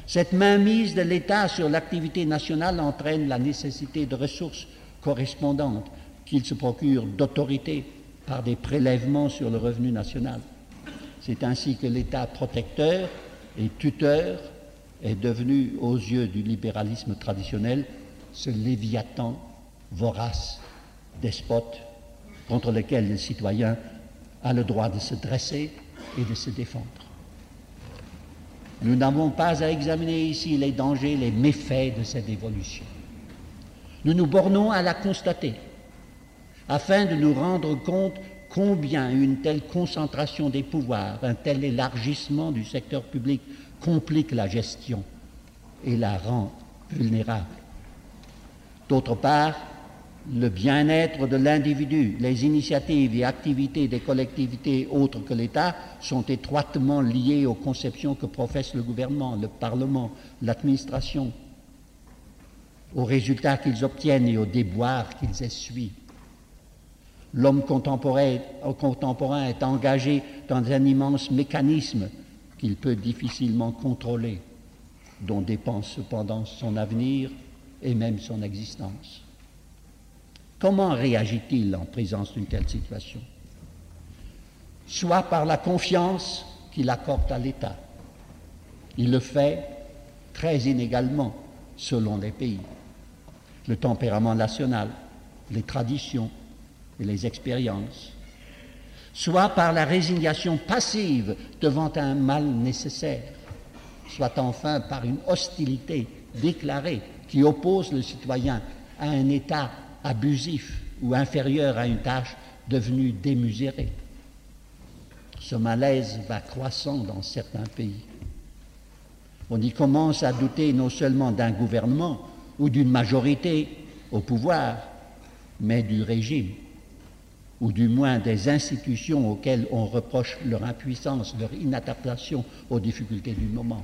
Cette mainmise de l'État sur l'activité nationale entraîne la nécessité de ressources correspondantes qu'il se procure d'autorité par des prélèvements sur le revenu national. C'est ainsi que l'État protecteur et tuteur est devenu, aux yeux du libéralisme traditionnel, ce léviathan vorace, despote, contre lequel le citoyen a le droit de se dresser et de se défendre. Nous n'avons pas à examiner ici les dangers, les méfaits de cette évolution. Nous nous bornons à la constater, afin de nous rendre compte combien une telle concentration des pouvoirs, un tel élargissement du secteur public complique la gestion et la rend vulnérable. D'autre part, le bien-être de l'individu, les initiatives et activités des collectivités autres que l'État sont étroitement liées aux conceptions que professe le gouvernement, le Parlement, l'administration, aux résultats qu'ils obtiennent et aux déboires qu'ils essuient. L'homme contemporain, contemporain est engagé dans un immense mécanisme qu'il peut difficilement contrôler, dont dépend cependant son avenir et même son existence. Comment réagit-il en présence d'une telle situation? Soit par la confiance qu'il accorde à l'État. Il le fait très inégalement selon les pays. Le tempérament national, les traditions et les expériences. Soit par la résignation passive devant un mal nécessaire. Soit enfin par une hostilité déclarée qui oppose le citoyen à un État abusif ou inférieur à une tâche devenue démesurée. Ce malaise va croissant dans certains pays. On y commence à douter non seulement d'un gouvernement ou d'une majorité au pouvoir, mais du régime, ou du moins des institutions auxquelles on reproche leur impuissance, leur inadaptation aux difficultés du moment.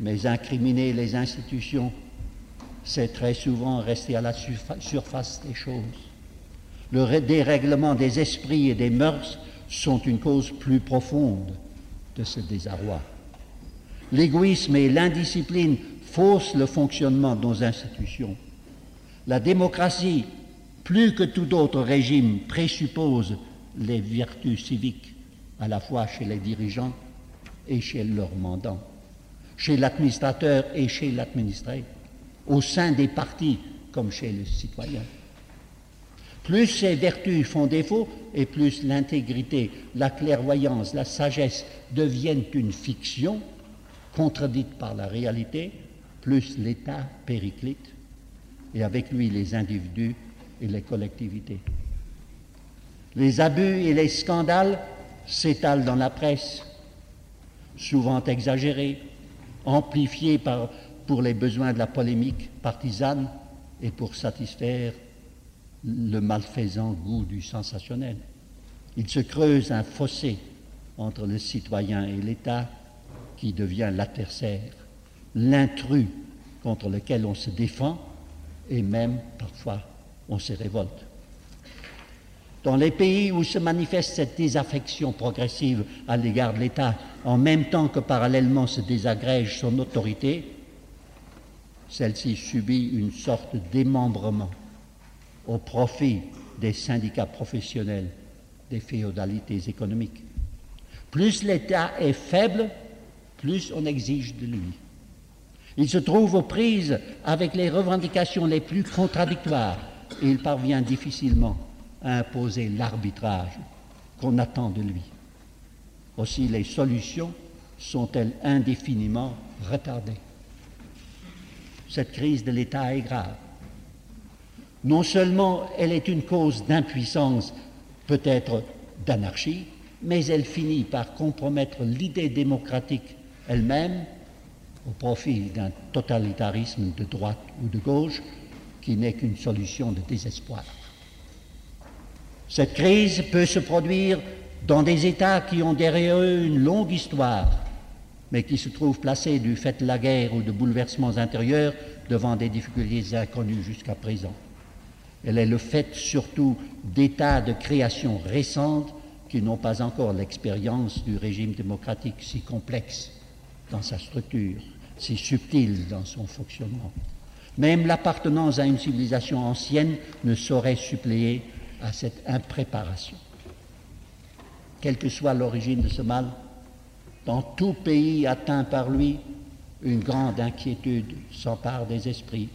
Mais incriminer les institutions c'est très souvent rester à la surface des choses. Le dérèglement des esprits et des mœurs sont une cause plus profonde de ce désarroi. L'égoïsme et l'indiscipline faussent le fonctionnement de nos institutions. La démocratie, plus que tout autre régime, présuppose les vertus civiques, à la fois chez les dirigeants et chez leurs mandants, chez l'administrateur et chez l'administré au sein des partis comme chez le citoyen. Plus ces vertus font défaut et plus l'intégrité, la clairvoyance, la sagesse deviennent une fiction contredite par la réalité, plus l'État périclite et avec lui les individus et les collectivités. Les abus et les scandales s'étalent dans la presse, souvent exagérés, amplifiés par pour les besoins de la polémique partisane et pour satisfaire le malfaisant goût du sensationnel. Il se creuse un fossé entre le citoyen et l'État qui devient l'adversaire, l'intrus contre lequel on se défend et même parfois on se révolte. Dans les pays où se manifeste cette désaffection progressive à l'égard de l'État, en même temps que parallèlement se désagrège son autorité, celle-ci subit une sorte d'émembrement au profit des syndicats professionnels des féodalités économiques. Plus l'État est faible, plus on exige de lui. Il se trouve aux prises avec les revendications les plus contradictoires il parvient difficilement à imposer l'arbitrage qu'on attend de lui. Aussi les solutions sont-elles indéfiniment retardées. Cette crise de l'État est grave. Non seulement elle est une cause d'impuissance, peut-être d'anarchie, mais elle finit par compromettre l'idée démocratique elle-même au profit d'un totalitarisme de droite ou de gauche qui n'est qu'une solution de désespoir. Cette crise peut se produire dans des États qui ont derrière eux une longue histoire, mais qui se trouvent placés du fait de la guerre ou de bouleversements intérieurs devant des difficultés inconnues jusqu'à présent. Elle est le fait surtout d'états de création récentes qui n'ont pas encore l'expérience du régime démocratique si complexe dans sa structure, si subtil dans son fonctionnement. Même l'appartenance à une civilisation ancienne ne saurait suppléer à cette impréparation. Quelle que soit l'origine de ce mal, dans tout pays atteint par lui, une grande inquiétude s'empare des esprits,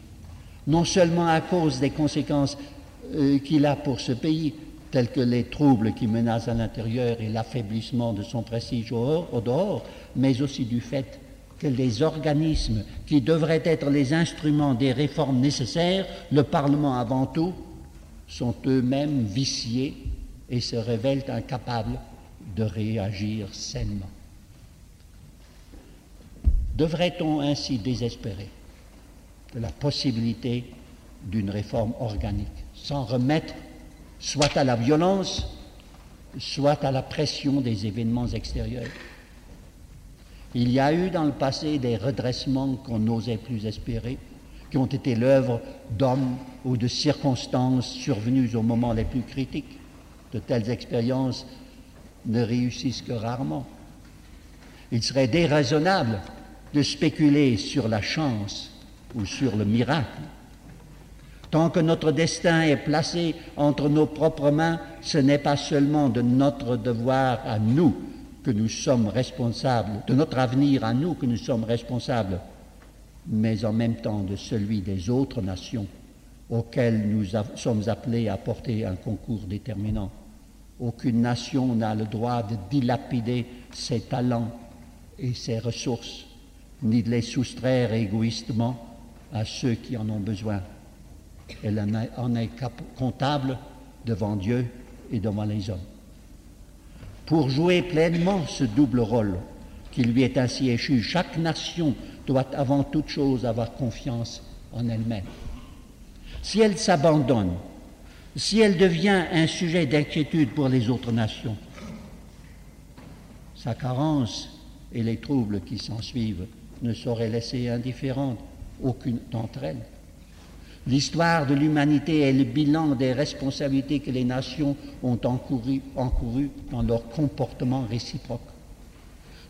non seulement à cause des conséquences euh, qu'il a pour ce pays, tels que les troubles qui menacent à l'intérieur et l'affaiblissement de son prestige au, au dehors, mais aussi du fait que les organismes qui devraient être les instruments des réformes nécessaires, le Parlement avant tout, sont eux-mêmes viciés et se révèlent incapables de réagir sainement. Devrait-on ainsi désespérer de la possibilité d'une réforme organique, sans remettre soit à la violence, soit à la pression des événements extérieurs? Il y a eu dans le passé des redressements qu'on n'osait plus espérer, qui ont été l'œuvre d'hommes ou de circonstances survenues au moment les plus critiques. De telles expériences ne réussissent que rarement. Il serait déraisonnable de spéculer sur la chance ou sur le miracle. Tant que notre destin est placé entre nos propres mains, ce n'est pas seulement de notre devoir à nous nous sommes responsables, de notre avenir à nous que nous sommes responsables, mais en même temps de celui des autres nations auxquelles nous sommes appelés à porter un concours déterminant. Aucune nation n'a le droit de dilapider ses talents et ses ressources, ni de les soustraire égoïstement à ceux qui en ont besoin. Elle en est comptable devant Dieu et devant les hommes. Pour jouer pleinement ce double rôle qui lui est ainsi échu, chaque nation doit avant toute chose avoir confiance en elle-même. Si elle s'abandonne, si elle devient un sujet d'inquiétude pour les autres nations, sa carence et les troubles qui s'ensuivent ne sauraient laisser indifférente aucune d'entre elles. L'histoire de l'humanité est le bilan des responsabilités que les nations ont encourues encouru dans leur comportement réciproque.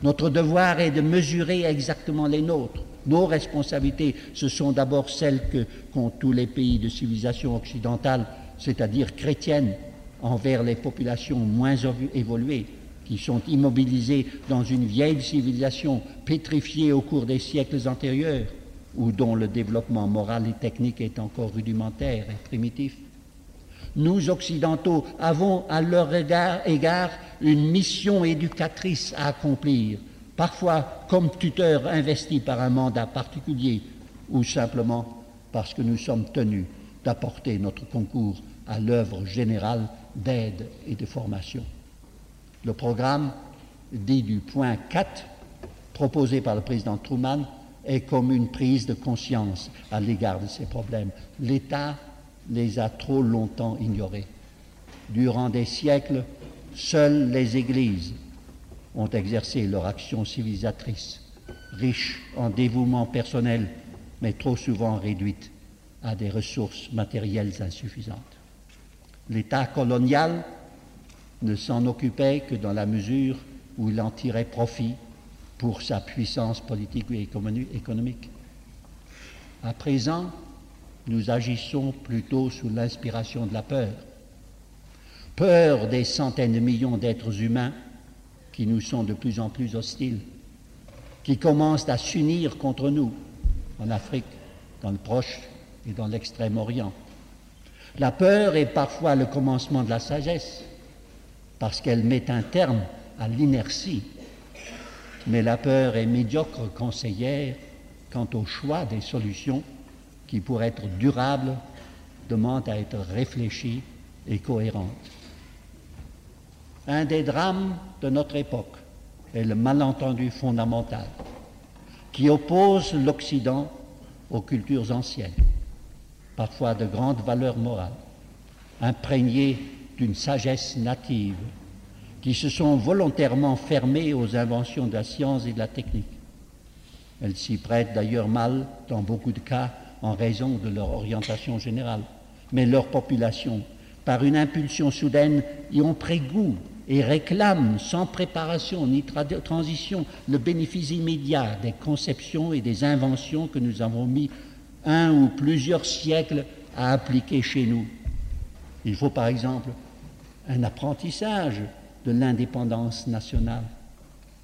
Notre devoir est de mesurer exactement les nôtres. Nos responsabilités, ce sont d'abord celles que qu'ont tous les pays de civilisation occidentale, c'est-à-dire chrétienne, envers les populations moins évoluées, qui sont immobilisées dans une vieille civilisation pétrifiée au cours des siècles antérieurs ou dont le développement moral et technique est encore rudimentaire et primitif. Nous, Occidentaux, avons à leur égard, une mission éducatrice à accomplir, parfois comme tuteurs investis par un mandat particulier ou simplement parce que nous sommes tenus d'apporter notre concours à l'œuvre générale d'aide et de formation. Le programme dit du point 4 proposé par le président Truman est comme une prise de conscience à l'égard de ces problèmes. L'État les a trop longtemps ignorés. Durant des siècles, seules les églises ont exercé leur action civilisatrice, riche en dévouement personnel, mais trop souvent réduite à des ressources matérielles insuffisantes. L'État colonial ne s'en occupait que dans la mesure où il en tirait profit pour sa puissance politique et économique. À présent, nous agissons plutôt sous l'inspiration de la peur. Peur des centaines de millions d'êtres humains qui nous sont de plus en plus hostiles, qui commencent à s'unir contre nous en Afrique, dans le Proche et dans l'Extrême-Orient. La peur est parfois le commencement de la sagesse, parce qu'elle met un terme à l'inertie. Mais la peur est médiocre conseillère quant au choix des solutions qui, pour être durables, demandent à être réfléchies et cohérentes. Un des drames de notre époque est le malentendu fondamental qui oppose l'Occident aux cultures anciennes, parfois de grandes valeurs morales, imprégnées d'une sagesse native, qui se sont volontairement fermées aux inventions de la science et de la technique. Elles s'y prêtent d'ailleurs mal, dans beaucoup de cas, en raison de leur orientation générale. Mais leur population, par une impulsion soudaine, y ont pris goût et réclament sans préparation ni transition le bénéfice immédiat des conceptions et des inventions que nous avons mis un ou plusieurs siècles à appliquer chez nous. Il faut par exemple un apprentissage de l'indépendance nationale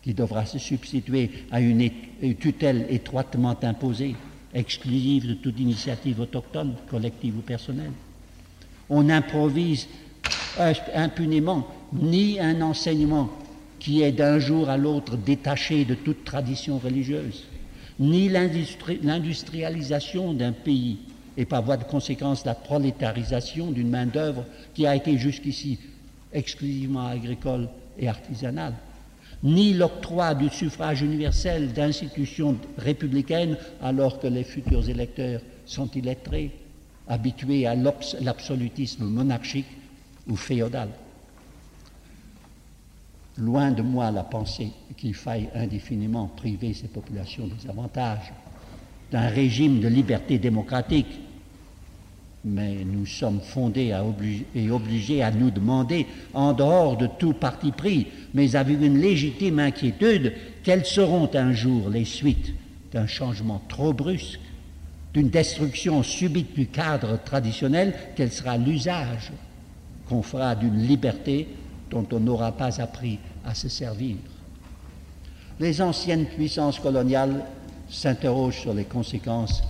qui devra se substituer à une tutelle étroitement imposée, exclusive de toute initiative autochtone, collective ou personnelle. On improvise impunément ni un enseignement qui est d'un jour à l'autre détaché de toute tradition religieuse, ni l'industrialisation d'un pays et par voie de conséquence la prolétarisation d'une main-d'œuvre qui a été jusqu'ici exclusivement agricole et artisanale, ni l'octroi du suffrage universel d'institutions républicaines alors que les futurs électeurs sont illettrés, habitués à l'absolutisme monarchique ou féodal. Loin de moi la pensée qu'il faille indéfiniment priver ces populations des avantages d'un régime de liberté démocratique, mais nous sommes fondés et obligés à nous demander, en dehors de tout parti pris, mais avec une légitime inquiétude, quelles seront un jour les suites d'un changement trop brusque, d'une destruction subite du cadre traditionnel, quel sera l'usage qu'on fera d'une liberté dont on n'aura pas appris à se servir? Les anciennes puissances coloniales s'interrogent sur les conséquences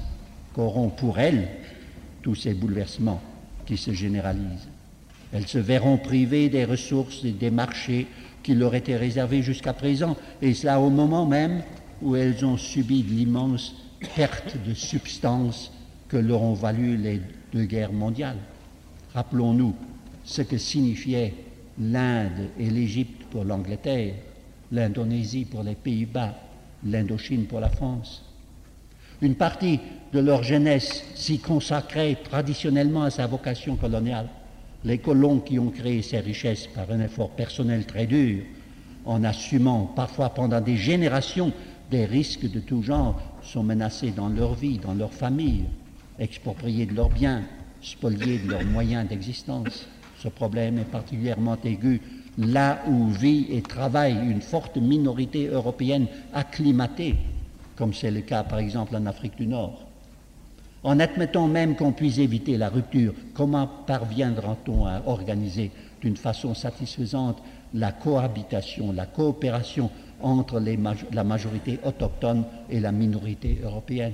qu'auront pour elles tous ces bouleversements qui se généralisent. Elles se verront privées des ressources et des marchés qui leur étaient réservés jusqu'à présent, et cela au moment même où elles ont subi l'immense perte de substance que leur ont valu les deux guerres mondiales. Rappelons-nous ce que signifiait l'Inde et l'Égypte pour l'Angleterre, l'Indonésie pour les Pays-Bas, l'Indochine pour la France. Une partie de leur jeunesse s'y consacrait traditionnellement à sa vocation coloniale. Les colons qui ont créé ces richesses par un effort personnel très dur, en assumant parfois pendant des générations des risques de tout genre, sont menacés dans leur vie, dans leur famille, expropriés de leurs biens, spoliés de leurs moyens d'existence. Ce problème est particulièrement aigu là où vit et travaille une forte minorité européenne acclimatée, comme c'est le cas par exemple en Afrique du Nord. En admettant même qu'on puisse éviter la rupture, comment parviendra-t-on à organiser d'une façon satisfaisante la cohabitation, la coopération entre la majorité autochtone et la minorité européenne?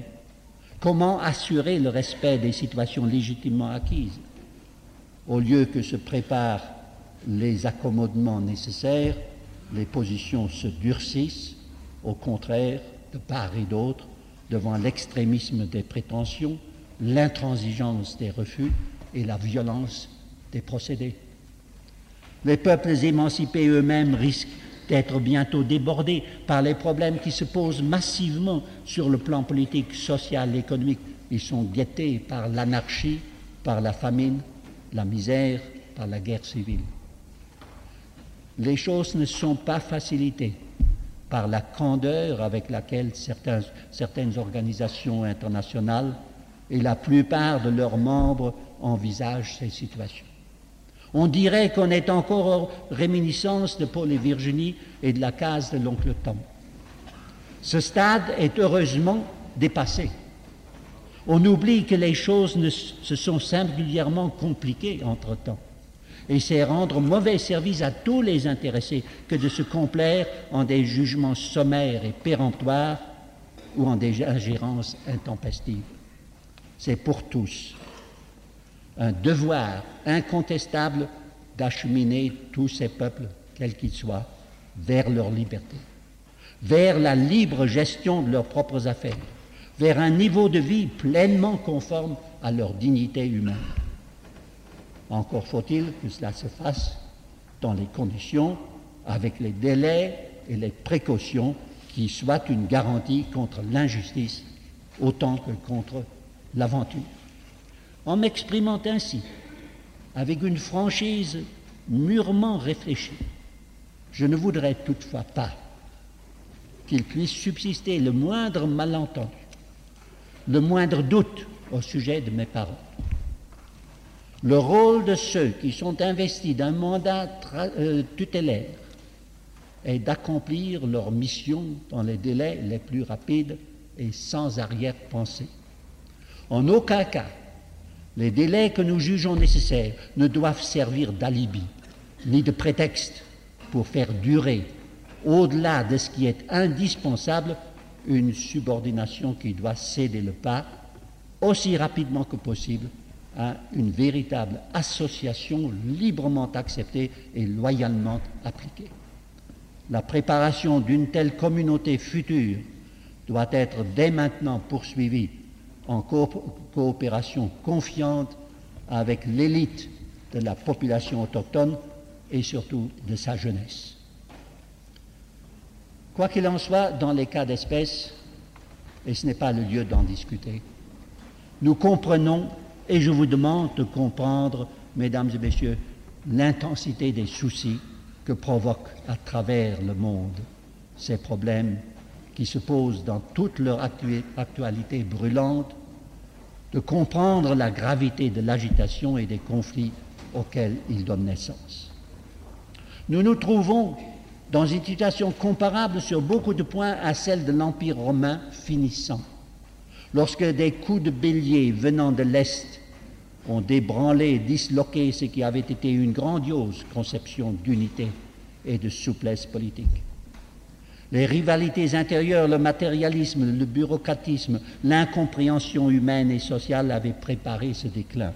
Comment assurer le respect des situations légitimement acquises au lieu que se préparent les accommodements nécessaires, les positions se durcissent, au contraire, de part et d'autre, devant l'extrémisme des prétentions, l'intransigeance des refus et la violence des procédés. Les peuples émancipés eux-mêmes risquent d'être bientôt débordés par les problèmes qui se posent massivement sur le plan politique, social, économique. Ils sont guettés par l'anarchie, par la famine, la misère, par la guerre civile. Les choses ne sont pas facilitées par la candeur avec laquelle certaines organisations internationales et la plupart de leurs membres envisagent ces situations. On dirait qu'on est encore en réminiscence de Paul et Virginie et de la case de l'oncle Tom. Ce stade est heureusement dépassé. On oublie que les choses se sont singulièrement compliquées entre-temps. Et c'est rendre mauvais service à tous les intéressés que de se complaire en des jugements sommaires et péremptoires ou en des ingérences intempestives. C'est pour tous. un devoir incontestable d'acheminer tous ces peuples, quels qu'ils soient, vers leur liberté, vers la libre gestion de leurs propres affaires, vers un niveau de vie pleinement conforme à leur dignité humaine. Encore faut-il que cela se fasse dans les conditions, avec les délais et les précautions qui soient une garantie contre l'injustice autant que contre l'aventure. En m'exprimant ainsi, avec une franchise mûrement réfléchie, je ne voudrais toutefois pas qu'il puisse subsister le moindre malentendu, le moindre doute au sujet de mes paroles. Le rôle de ceux qui sont investis d'un mandat euh, tutélaire est d'accomplir leur mission dans les délais les plus rapides et sans arrière-pensée. En aucun cas, les délais que nous jugeons nécessaires ne doivent servir d'alibi ni de prétexte pour faire durer, au-delà de ce qui est indispensable, une subordination qui doit céder le pas aussi rapidement que possible à une véritable association librement acceptée et loyalement appliquée. La préparation d'une telle communauté future doit être dès maintenant poursuivie en coopération confiante avec l'élite de la population autochtone et surtout de sa jeunesse. Quoi qu'il en soit, dans les cas d'espèce, et ce n'est pas le lieu d'en discuter, nous comprenons, et je vous demande de comprendre, mesdames et messieurs, l'intensité des soucis que provoquent à travers le monde ces problèmes qui se posent dans toute leur actualité brûlante, de comprendre la gravité de l'agitation et des conflits auxquels ils donnent naissance. Nous nous trouvons dans une situation comparable sur beaucoup de points à celle de l'Empire romain finissant, lorsque des coups de bélier venant de l'Est ont débranlé disloqué ce qui avait été une grandiose conception d'unité et de souplesse politique. Les rivalités intérieures, le matérialisme, le bureaucratisme, l'incompréhension humaine et sociale avaient préparé ce déclin.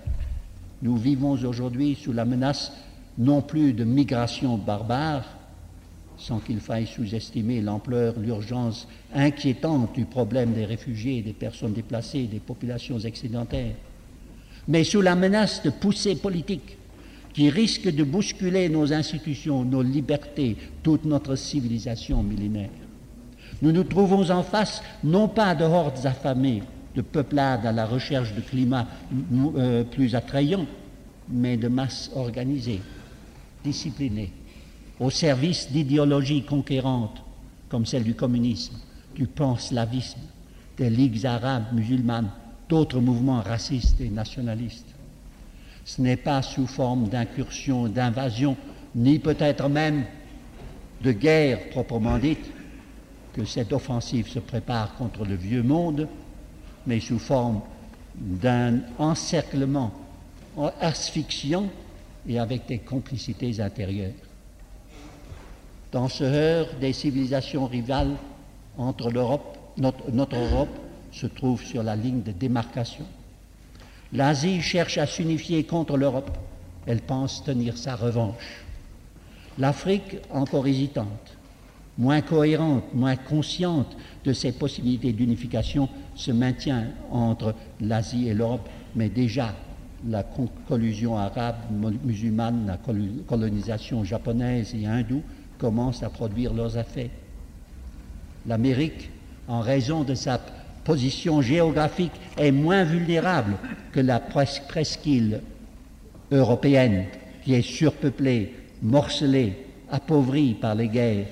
Nous vivons aujourd'hui sous la menace non plus de migration barbare, sans qu'il faille sous-estimer l'ampleur, l'urgence inquiétante du problème des réfugiés, des personnes déplacées, des populations excédentaires, mais sous la menace de poussées politiques qui risque de bousculer nos institutions, nos libertés, toute notre civilisation millénaire. Nous nous trouvons en face non pas de hordes affamées, de peuplades à la recherche de climats euh, plus attrayants, mais de masses organisées, disciplinées, au service d'idéologies conquérantes comme celle du communisme, du pan-slavisme, des ligues arabes musulmanes, d'autres mouvements racistes et nationalistes. Ce n'est pas sous forme d'incursion, d'invasion, ni peut-être même de guerre proprement dite, que cette offensive se prépare contre le vieux monde, mais sous forme d'un encerclement asphyxiant et avec des complicités intérieures. Dans ce heurt des civilisations rivales entre l'Europe, notre, notre Europe se trouve sur la ligne de démarcation. L'Asie cherche à s'unifier contre l'Europe. Elle pense tenir sa revanche. L'Afrique, encore hésitante, moins cohérente, moins consciente de ses possibilités d'unification, se maintient entre l'Asie et l'Europe, mais déjà la collusion arabe, musulmane, la colonisation japonaise et hindoue commencent à produire leurs effets. L'Amérique, en raison de sa position géographique est moins vulnérable que la presqu'île européenne qui est surpeuplée, morcelée, appauvrie par les guerres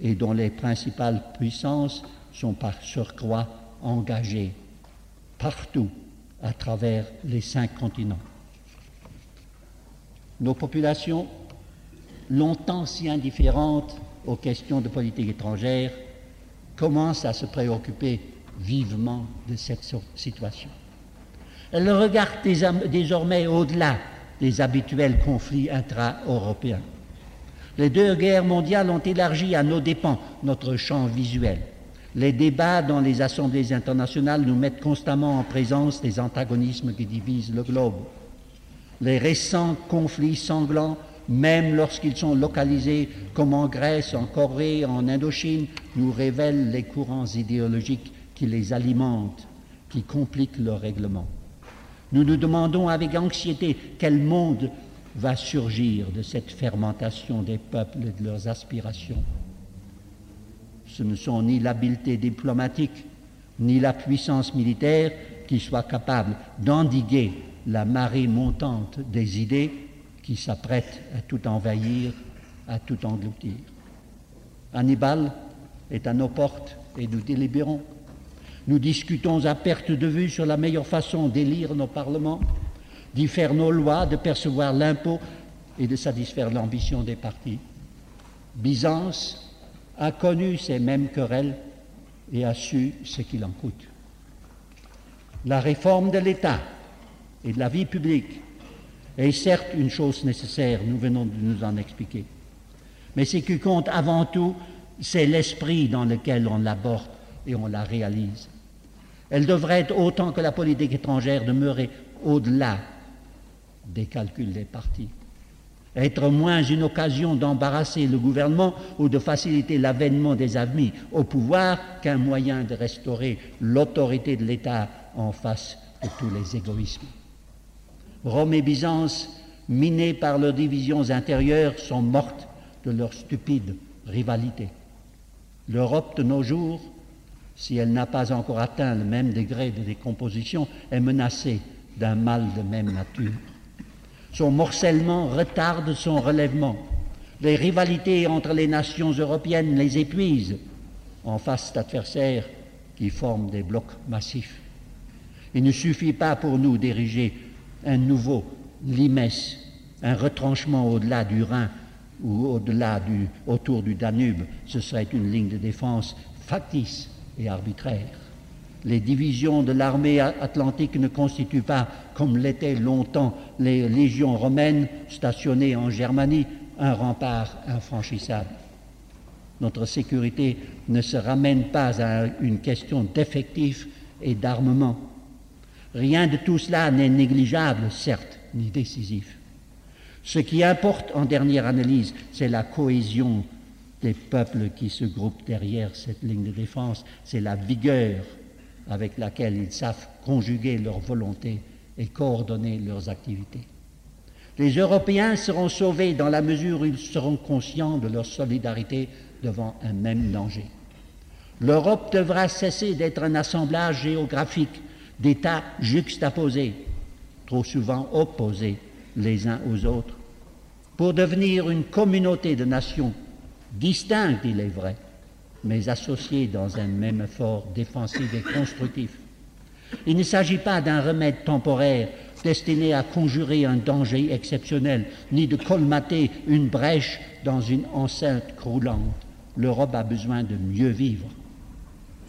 et dont les principales puissances sont par surcroît engagées partout à travers les cinq continents. Nos populations, longtemps si indifférentes aux questions de politique étrangère, commencent à se préoccuper vivement de cette situation. Elle regarde désormais au-delà des habituels conflits intra-européens. Les deux guerres mondiales ont élargi à nos dépens notre champ visuel. Les débats dans les assemblées internationales nous mettent constamment en présence des antagonismes qui divisent le globe. Les récents conflits sanglants, même lorsqu'ils sont localisés, comme en Grèce, en Corée, en Indochine, nous révèlent les courants idéologiques qui les alimentent, qui compliquent leur règlement. Nous nous demandons avec anxiété quel monde va surgir de cette fermentation des peuples et de leurs aspirations. Ce ne sont ni l'habileté diplomatique, ni la puissance militaire qui soient capables d'endiguer la marée montante des idées qui s'apprêtent à tout envahir, à tout engloutir. Hannibal est à nos portes et nous délibérons. Nous discutons à perte de vue sur la meilleure façon d'élire nos parlements, d'y faire nos lois, de percevoir l'impôt et de satisfaire l'ambition des partis. Byzance a connu ces mêmes querelles et a su ce qu'il en coûte. La réforme de l'État et de la vie publique est certes une chose nécessaire, nous venons de nous en expliquer. Mais ce qui compte avant tout, c'est l'esprit dans lequel on l'aborde et on la réalise. Elle devrait autant que la politique étrangère, demeurer au-delà des calculs des partis. Être moins une occasion d'embarrasser le gouvernement ou de faciliter l'avènement des amis au pouvoir qu'un moyen de restaurer l'autorité de l'État en face de tous les égoïsmes. Rome et Byzance, minées par leurs divisions intérieures, sont mortes de leur stupide rivalité. L'Europe de nos jours si elle n'a pas encore atteint le même degré de décomposition, est menacée d'un mal de même nature. Son morcellement retarde son relèvement. Les rivalités entre les nations européennes les épuisent en face d'adversaires qui forment des blocs massifs. Il ne suffit pas pour nous d'ériger un nouveau limès, un retranchement au-delà du Rhin ou au-delà du, autour du Danube. Ce serait une ligne de défense factice et arbitraire. Les divisions de l'armée atlantique ne constituent pas, comme l'étaient longtemps les légions romaines stationnées en Germanie, un rempart infranchissable. Notre sécurité ne se ramène pas à une question d'effectifs et d'armement. Rien de tout cela n'est négligeable, certes, ni décisif. Ce qui importe en dernière analyse, c'est la cohésion des peuples qui se groupent derrière cette ligne de défense, c'est la vigueur avec laquelle ils savent conjuguer leur volonté et coordonner leurs activités. Les Européens seront sauvés dans la mesure où ils seront conscients de leur solidarité devant un même danger. L'Europe devra cesser d'être un assemblage géographique d'États juxtaposés, trop souvent opposés les uns aux autres, pour devenir une communauté de nations distinctes, il est vrai, mais associées dans un même effort défensif et constructif. Il ne s'agit pas d'un remède temporaire destiné à conjurer un danger exceptionnel, ni de colmater une brèche dans une enceinte croulante. L'Europe a besoin de mieux vivre,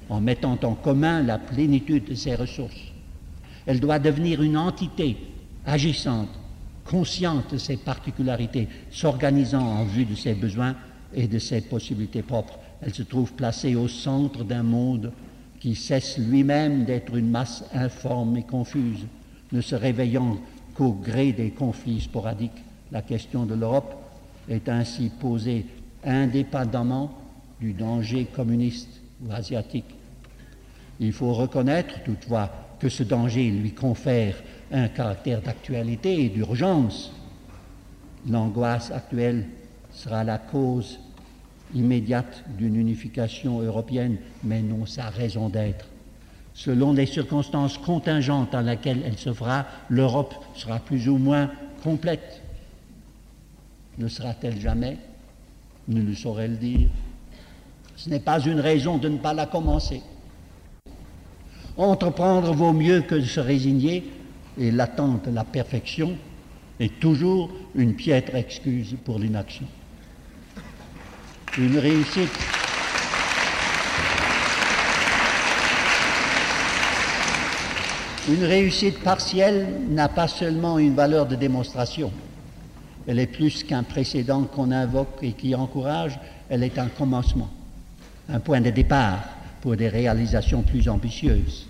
en mettant en commun la plénitude de ses ressources. Elle doit devenir une entité agissante, consciente de ses particularités, s'organisant en vue de ses besoins et de ses possibilités propres. Elle se trouve placée au centre d'un monde qui cesse lui-même d'être une masse informe et confuse, ne se réveillant qu'au gré des conflits sporadiques. La question de l'Europe est ainsi posée indépendamment du danger communiste ou asiatique. Il faut reconnaître toutefois que ce danger lui confère un caractère d'actualité et d'urgence. L'angoisse actuelle sera la cause immédiate d'une unification européenne, mais non sa raison d'être. Selon les circonstances contingentes dans lesquelles elle se fera, l'Europe sera plus ou moins complète. Ne sera-t-elle jamais? Ne le saurait le dire. Ce n'est pas une raison de ne pas la commencer. Entreprendre vaut mieux que de se résigner, et l'attente de la perfection est toujours une piètre excuse pour l'inaction une réussite. Une réussite partielle n'a pas seulement une valeur de démonstration, elle est plus qu'un précédent qu'on invoque et qui encourage, elle est un commencement, un point de départ pour des réalisations plus ambitieuses.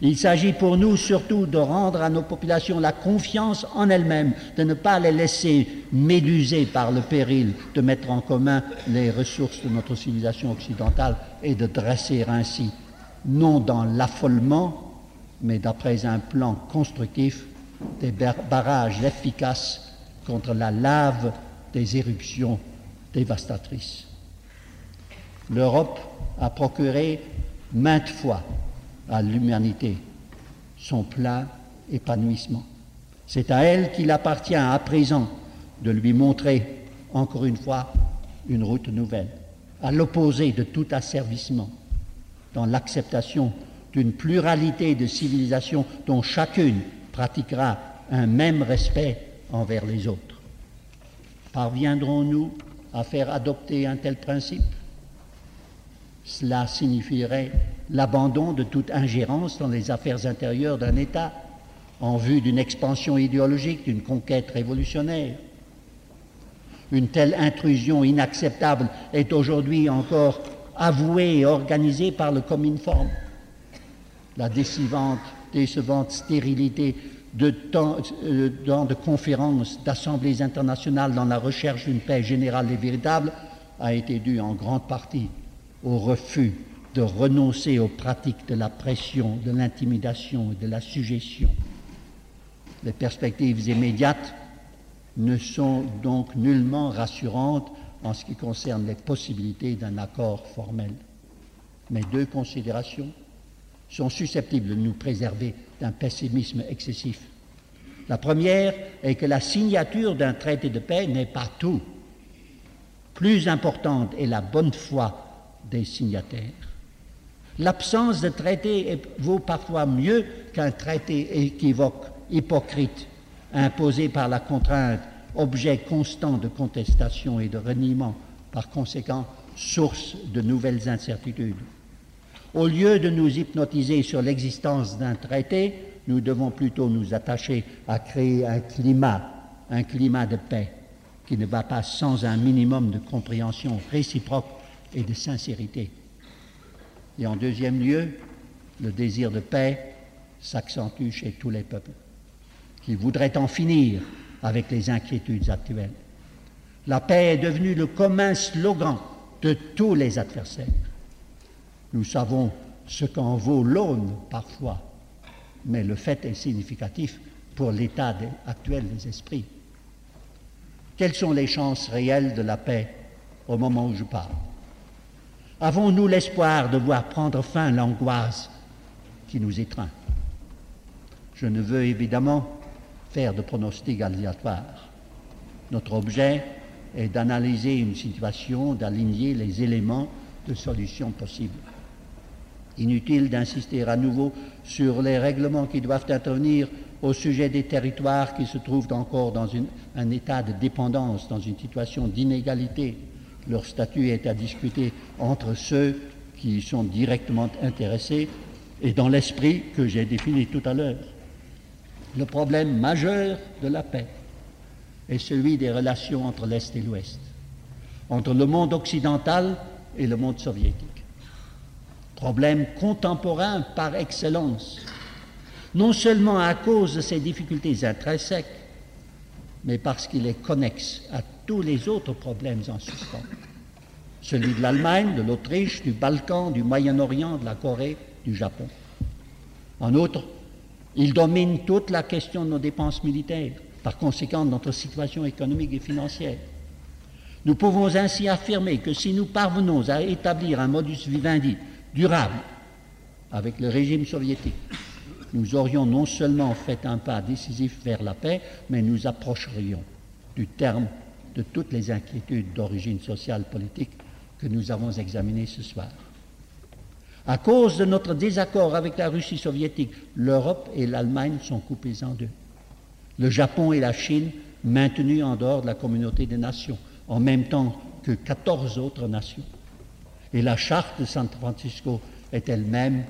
Il s'agit pour nous surtout de rendre à nos populations la confiance en elles-mêmes, de ne pas les laisser méduser par le péril, de mettre en commun les ressources de notre civilisation occidentale et de dresser ainsi, non dans l'affolement, mais d'après un plan constructif, des barrages efficaces contre la lave des éruptions dévastatrices. L'Europe a procuré maintes fois à l'humanité son plein épanouissement. C'est à elle qu'il appartient à présent de lui montrer, encore une fois, une route nouvelle, à l'opposé de tout asservissement, dans l'acceptation d'une pluralité de civilisations dont chacune pratiquera un même respect envers les autres. Parviendrons-nous à faire adopter un tel principe? Cela signifierait l'abandon de toute ingérence dans les affaires intérieures d'un État en vue d'une expansion idéologique, d'une conquête révolutionnaire. Une telle intrusion inacceptable est aujourd'hui encore avouée et organisée par le Cominform. La décevante, décevante stérilité de temps, euh, de conférences, d'assemblées internationales dans la recherche d'une paix générale et véritable a été due en grande partie au refus de renoncer aux pratiques de la pression, de l'intimidation et de la suggestion. Les perspectives immédiates ne sont donc nullement rassurantes en ce qui concerne les possibilités d'un accord formel. Mais deux considérations sont susceptibles de nous préserver d'un pessimisme excessif. La première est que la signature d'un traité de paix n'est pas tout. Plus importante est la bonne foi des signataires. L'absence de traité vaut parfois mieux qu'un traité équivoque, hypocrite, imposé par la contrainte, objet constant de contestation et de reniement, par conséquent source de nouvelles incertitudes. Au lieu de nous hypnotiser sur l'existence d'un traité, nous devons plutôt nous attacher à créer un climat, un climat de paix, qui ne va pas sans un minimum de compréhension réciproque et de sincérité. Et en deuxième lieu, le désir de paix s'accentue chez tous les peuples, qui voudraient en finir avec les inquiétudes actuelles. La paix est devenue le commun slogan de tous les adversaires. Nous savons ce qu'en vaut l'aune parfois, mais le fait est significatif pour l'état actuel des esprits. Quelles sont les chances réelles de la paix au moment où je parle? Avons-nous l'espoir de voir prendre fin l'angoisse qui nous étreint? Je ne veux évidemment faire de pronostics aléatoires. Notre objet est d'analyser une situation, d'aligner les éléments de solution possibles. Inutile d'insister à nouveau sur les règlements qui doivent intervenir au sujet des territoires qui se trouvent encore dans un état de dépendance, dans une situation d'inégalité leur statut est à discuter entre ceux qui y sont directement intéressés et dans l'esprit que j'ai défini tout à l'heure. Le problème majeur de la paix est celui des relations entre l'Est et l'Ouest, entre le monde occidental et le monde soviétique. Problème contemporain par excellence, non seulement à cause de ses difficultés intrinsèques, mais parce qu'il est connexe à tous les autres problèmes en suspens. Celui de l'Allemagne, de l'Autriche, du Balkan, du Moyen-Orient, de la Corée, du Japon. En outre, il domine toute la question de nos dépenses militaires, par conséquent de notre situation économique et financière. Nous pouvons ainsi affirmer que si nous parvenons à établir un modus vivendi durable avec le régime soviétique, nous aurions non seulement fait un pas décisif vers la paix, mais nous approcherions du terme de toutes les inquiétudes d'origine sociale politique que nous avons examinées ce soir. À cause de notre désaccord avec la Russie soviétique, l'Europe et l'Allemagne sont coupées en deux. Le Japon et la Chine maintenus en dehors de la communauté des nations, en même temps que 14 autres nations. Et la charte de San Francisco est elle-même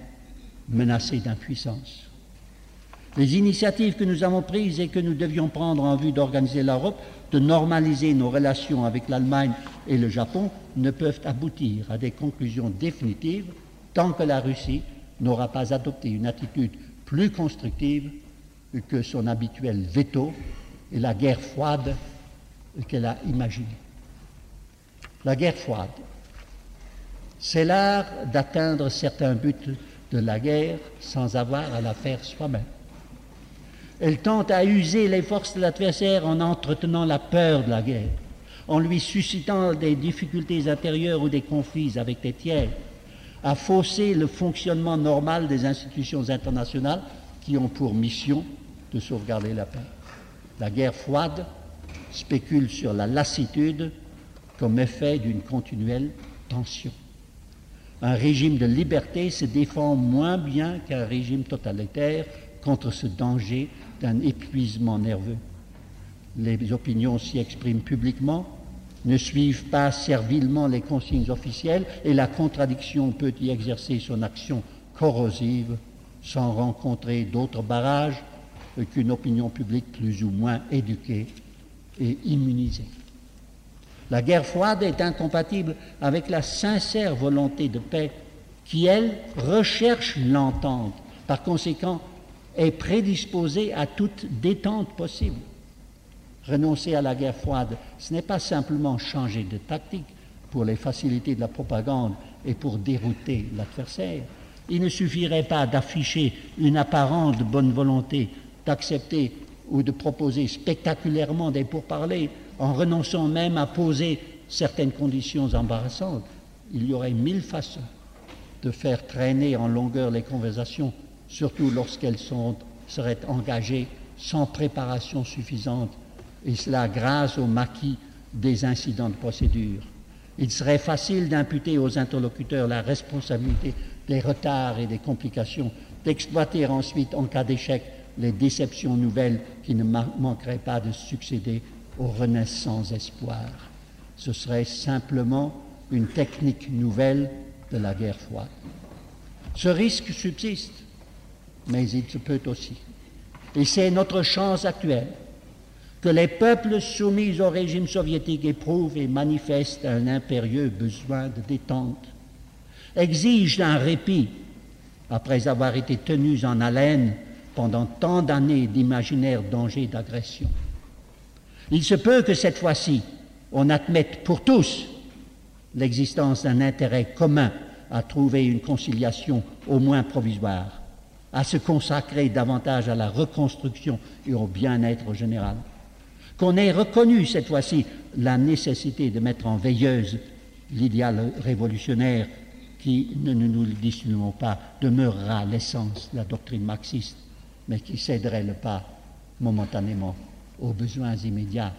menacée d'impuissance. Les initiatives que nous avons prises et que nous devions prendre en vue d'organiser l'Europe de normaliser nos relations avec l'Allemagne et le Japon ne peuvent aboutir à des conclusions définitives tant que la Russie n'aura pas adopté une attitude plus constructive que son habituel veto et la guerre froide qu'elle a imaginée. La guerre froide, c'est l'art d'atteindre certains buts de la guerre sans avoir à la faire soi-même. Elle tente à user les forces de l'adversaire en entretenant la peur de la guerre, en lui suscitant des difficultés intérieures ou des conflits avec les tiers, à fausser le fonctionnement normal des institutions internationales qui ont pour mission de sauvegarder la paix. La guerre froide spécule sur la lassitude comme effet d'une continuelle tension. Un régime de liberté se défend moins bien qu'un régime totalitaire contre ce danger d'un épuisement nerveux. Les opinions s'y expriment publiquement, ne suivent pas servilement les consignes officielles et la contradiction peut y exercer son action corrosive sans rencontrer d'autres barrages qu'une opinion publique plus ou moins éduquée et immunisée. La guerre froide est incompatible avec la sincère volonté de paix qui, elle, recherche l'entente. Par conséquent, est prédisposée à toute détente possible. Renoncer à la guerre froide, ce n'est pas simplement changer de tactique pour les facilités de la propagande et pour dérouter l'adversaire. Il ne suffirait pas d'afficher une apparente bonne volonté, d'accepter ou de proposer spectaculairement des pourparlers en renonçant même à poser certaines conditions embarrassantes. Il y aurait mille façons de faire traîner en longueur les conversations, surtout lorsqu'elles seraient engagées sans préparation suffisante, et cela grâce au maquis des incidents de procédure. Il serait facile d'imputer aux interlocuteurs la responsabilité des retards et des complications, d'exploiter ensuite, en cas d'échec, les déceptions nouvelles qui ne manqueraient pas de succéder aux renaissants espoirs. Ce serait simplement une technique nouvelle de la guerre froide. Ce risque subsiste, mais il se peut aussi. Et c'est notre chance actuelle que les peuples soumis au régime soviétique éprouvent et manifestent un impérieux besoin de détente, exigent un répit après avoir été tenus en haleine pendant tant d'années d'imaginaires dangers d'agression. Il se peut que cette fois-ci, on admette pour tous l'existence d'un intérêt commun à trouver une conciliation au moins provisoire, à se consacrer davantage à la reconstruction et au bien-être général. Qu'on ait reconnu cette fois-ci la nécessité de mettre en veilleuse l'idéal révolutionnaire qui, ne nous le dissimulons pas, demeurera l'essence de la doctrine marxiste mais qui céderait le pas momentanément aux besoins immédiats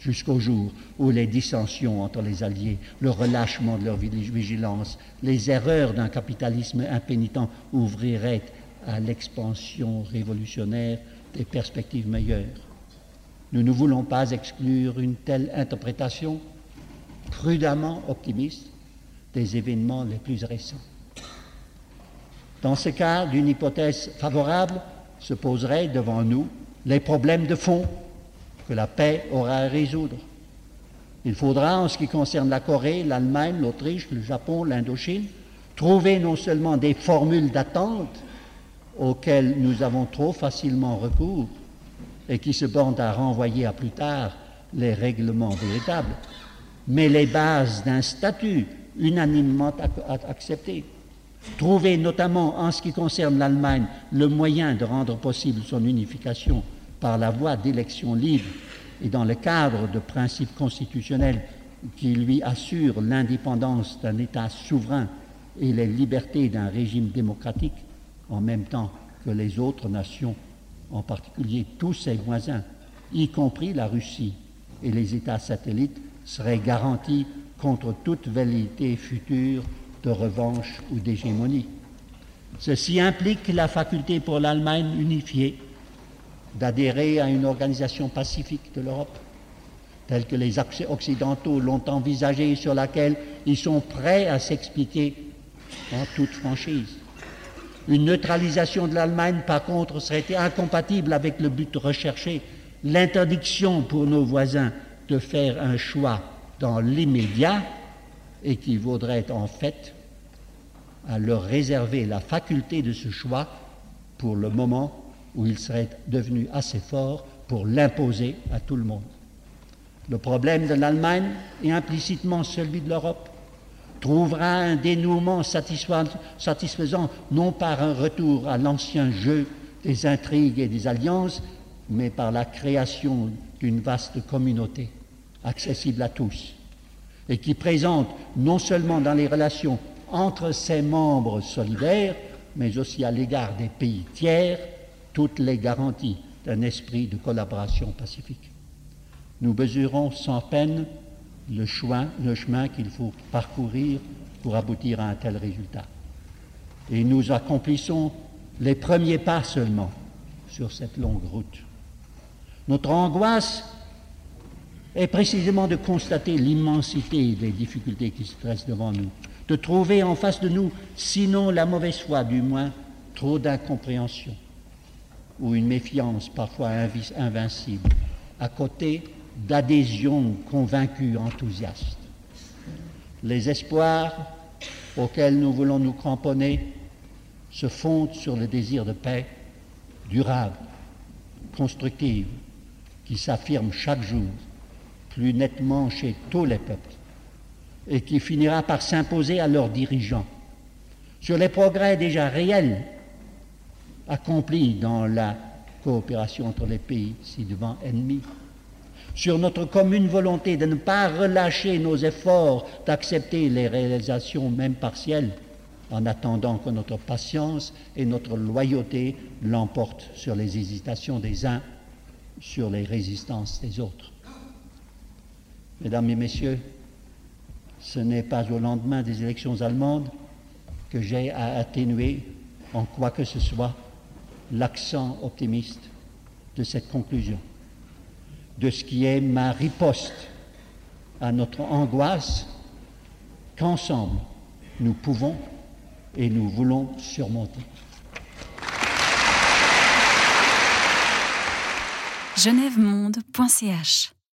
jusqu'au jour où les dissensions entre les alliés, le relâchement de leur vigilance, les erreurs d'un capitalisme impénitent ouvriraient à l'expansion révolutionnaire des perspectives meilleures. Nous ne voulons pas exclure une telle interprétation prudemment optimiste des événements les plus récents. Dans ce cas d'une hypothèse favorable, se poseraient devant nous les problèmes de fond que la paix aura à résoudre. Il faudra, en ce qui concerne la Corée, l'Allemagne, l'Autriche, le Japon, l'Indochine, trouver non seulement des formules d'attente auxquelles nous avons trop facilement recours et qui se bornent à renvoyer à plus tard les règlements véritables, mais les bases d'un statut unanimement accepté. Trouver notamment en ce qui concerne l'Allemagne le moyen de rendre possible son unification par la voie d'élections libres et dans le cadre de principes constitutionnels qui lui assurent l'indépendance d'un État souverain et les libertés d'un régime démocratique en même temps que les autres nations, en particulier tous ses voisins, y compris la Russie et les États satellites, seraient garantis contre toute velléité future de revanche ou d'hégémonie. Ceci implique la faculté pour l'Allemagne unifiée d'adhérer à une organisation pacifique de l'Europe, telle que les Occidentaux l'ont envisagée et sur laquelle ils sont prêts à s'expliquer en toute franchise. Une neutralisation de l'Allemagne, par contre, serait incompatible avec le but recherché, l'interdiction pour nos voisins de faire un choix dans l'immédiat équivaudrait en fait à leur réserver la faculté de ce choix pour le moment où ils seraient devenus assez forts pour l'imposer à tout le monde. Le problème de l'Allemagne et implicitement celui de l'Europe trouvera un dénouement satisfaisant non par un retour à l'ancien jeu des intrigues et des alliances, mais par la création d'une vaste communauté accessible à tous et qui présente non seulement dans les relations entre ses membres solidaires, mais aussi à l'égard des pays tiers, toutes les garanties d'un esprit de collaboration pacifique. Nous mesurons sans peine le chemin, qu'il faut parcourir pour aboutir à un tel résultat. Et nous accomplissons les premiers pas seulement sur cette longue route. Notre angoisse est précisément de constater l'immensité des difficultés qui se dressent devant nous, de trouver en face de nous, sinon la mauvaise foi, du moins trop d'incompréhension ou une méfiance parfois invincible, à côté d'adhésion convaincue, enthousiaste. Les espoirs auxquels nous voulons nous cramponner se fondent sur le désir de paix durable, constructive, qui s'affirme chaque jour plus nettement chez tous les peuples et qui finira par s'imposer à leurs dirigeants sur les progrès déjà réels accomplis dans la coopération entre les pays si devant ennemis, sur notre commune volonté de ne pas relâcher nos efforts d'accepter les réalisations même partielles en attendant que notre patience et notre loyauté l'emportent sur les hésitations des uns, sur les résistances des autres. Mesdames et Messieurs, ce n'est pas au lendemain des élections allemandes que j'ai à atténuer en quoi que ce soit l'accent optimiste de cette conclusion, de ce qui est ma riposte à notre angoisse qu'ensemble nous pouvons et nous voulons surmonter.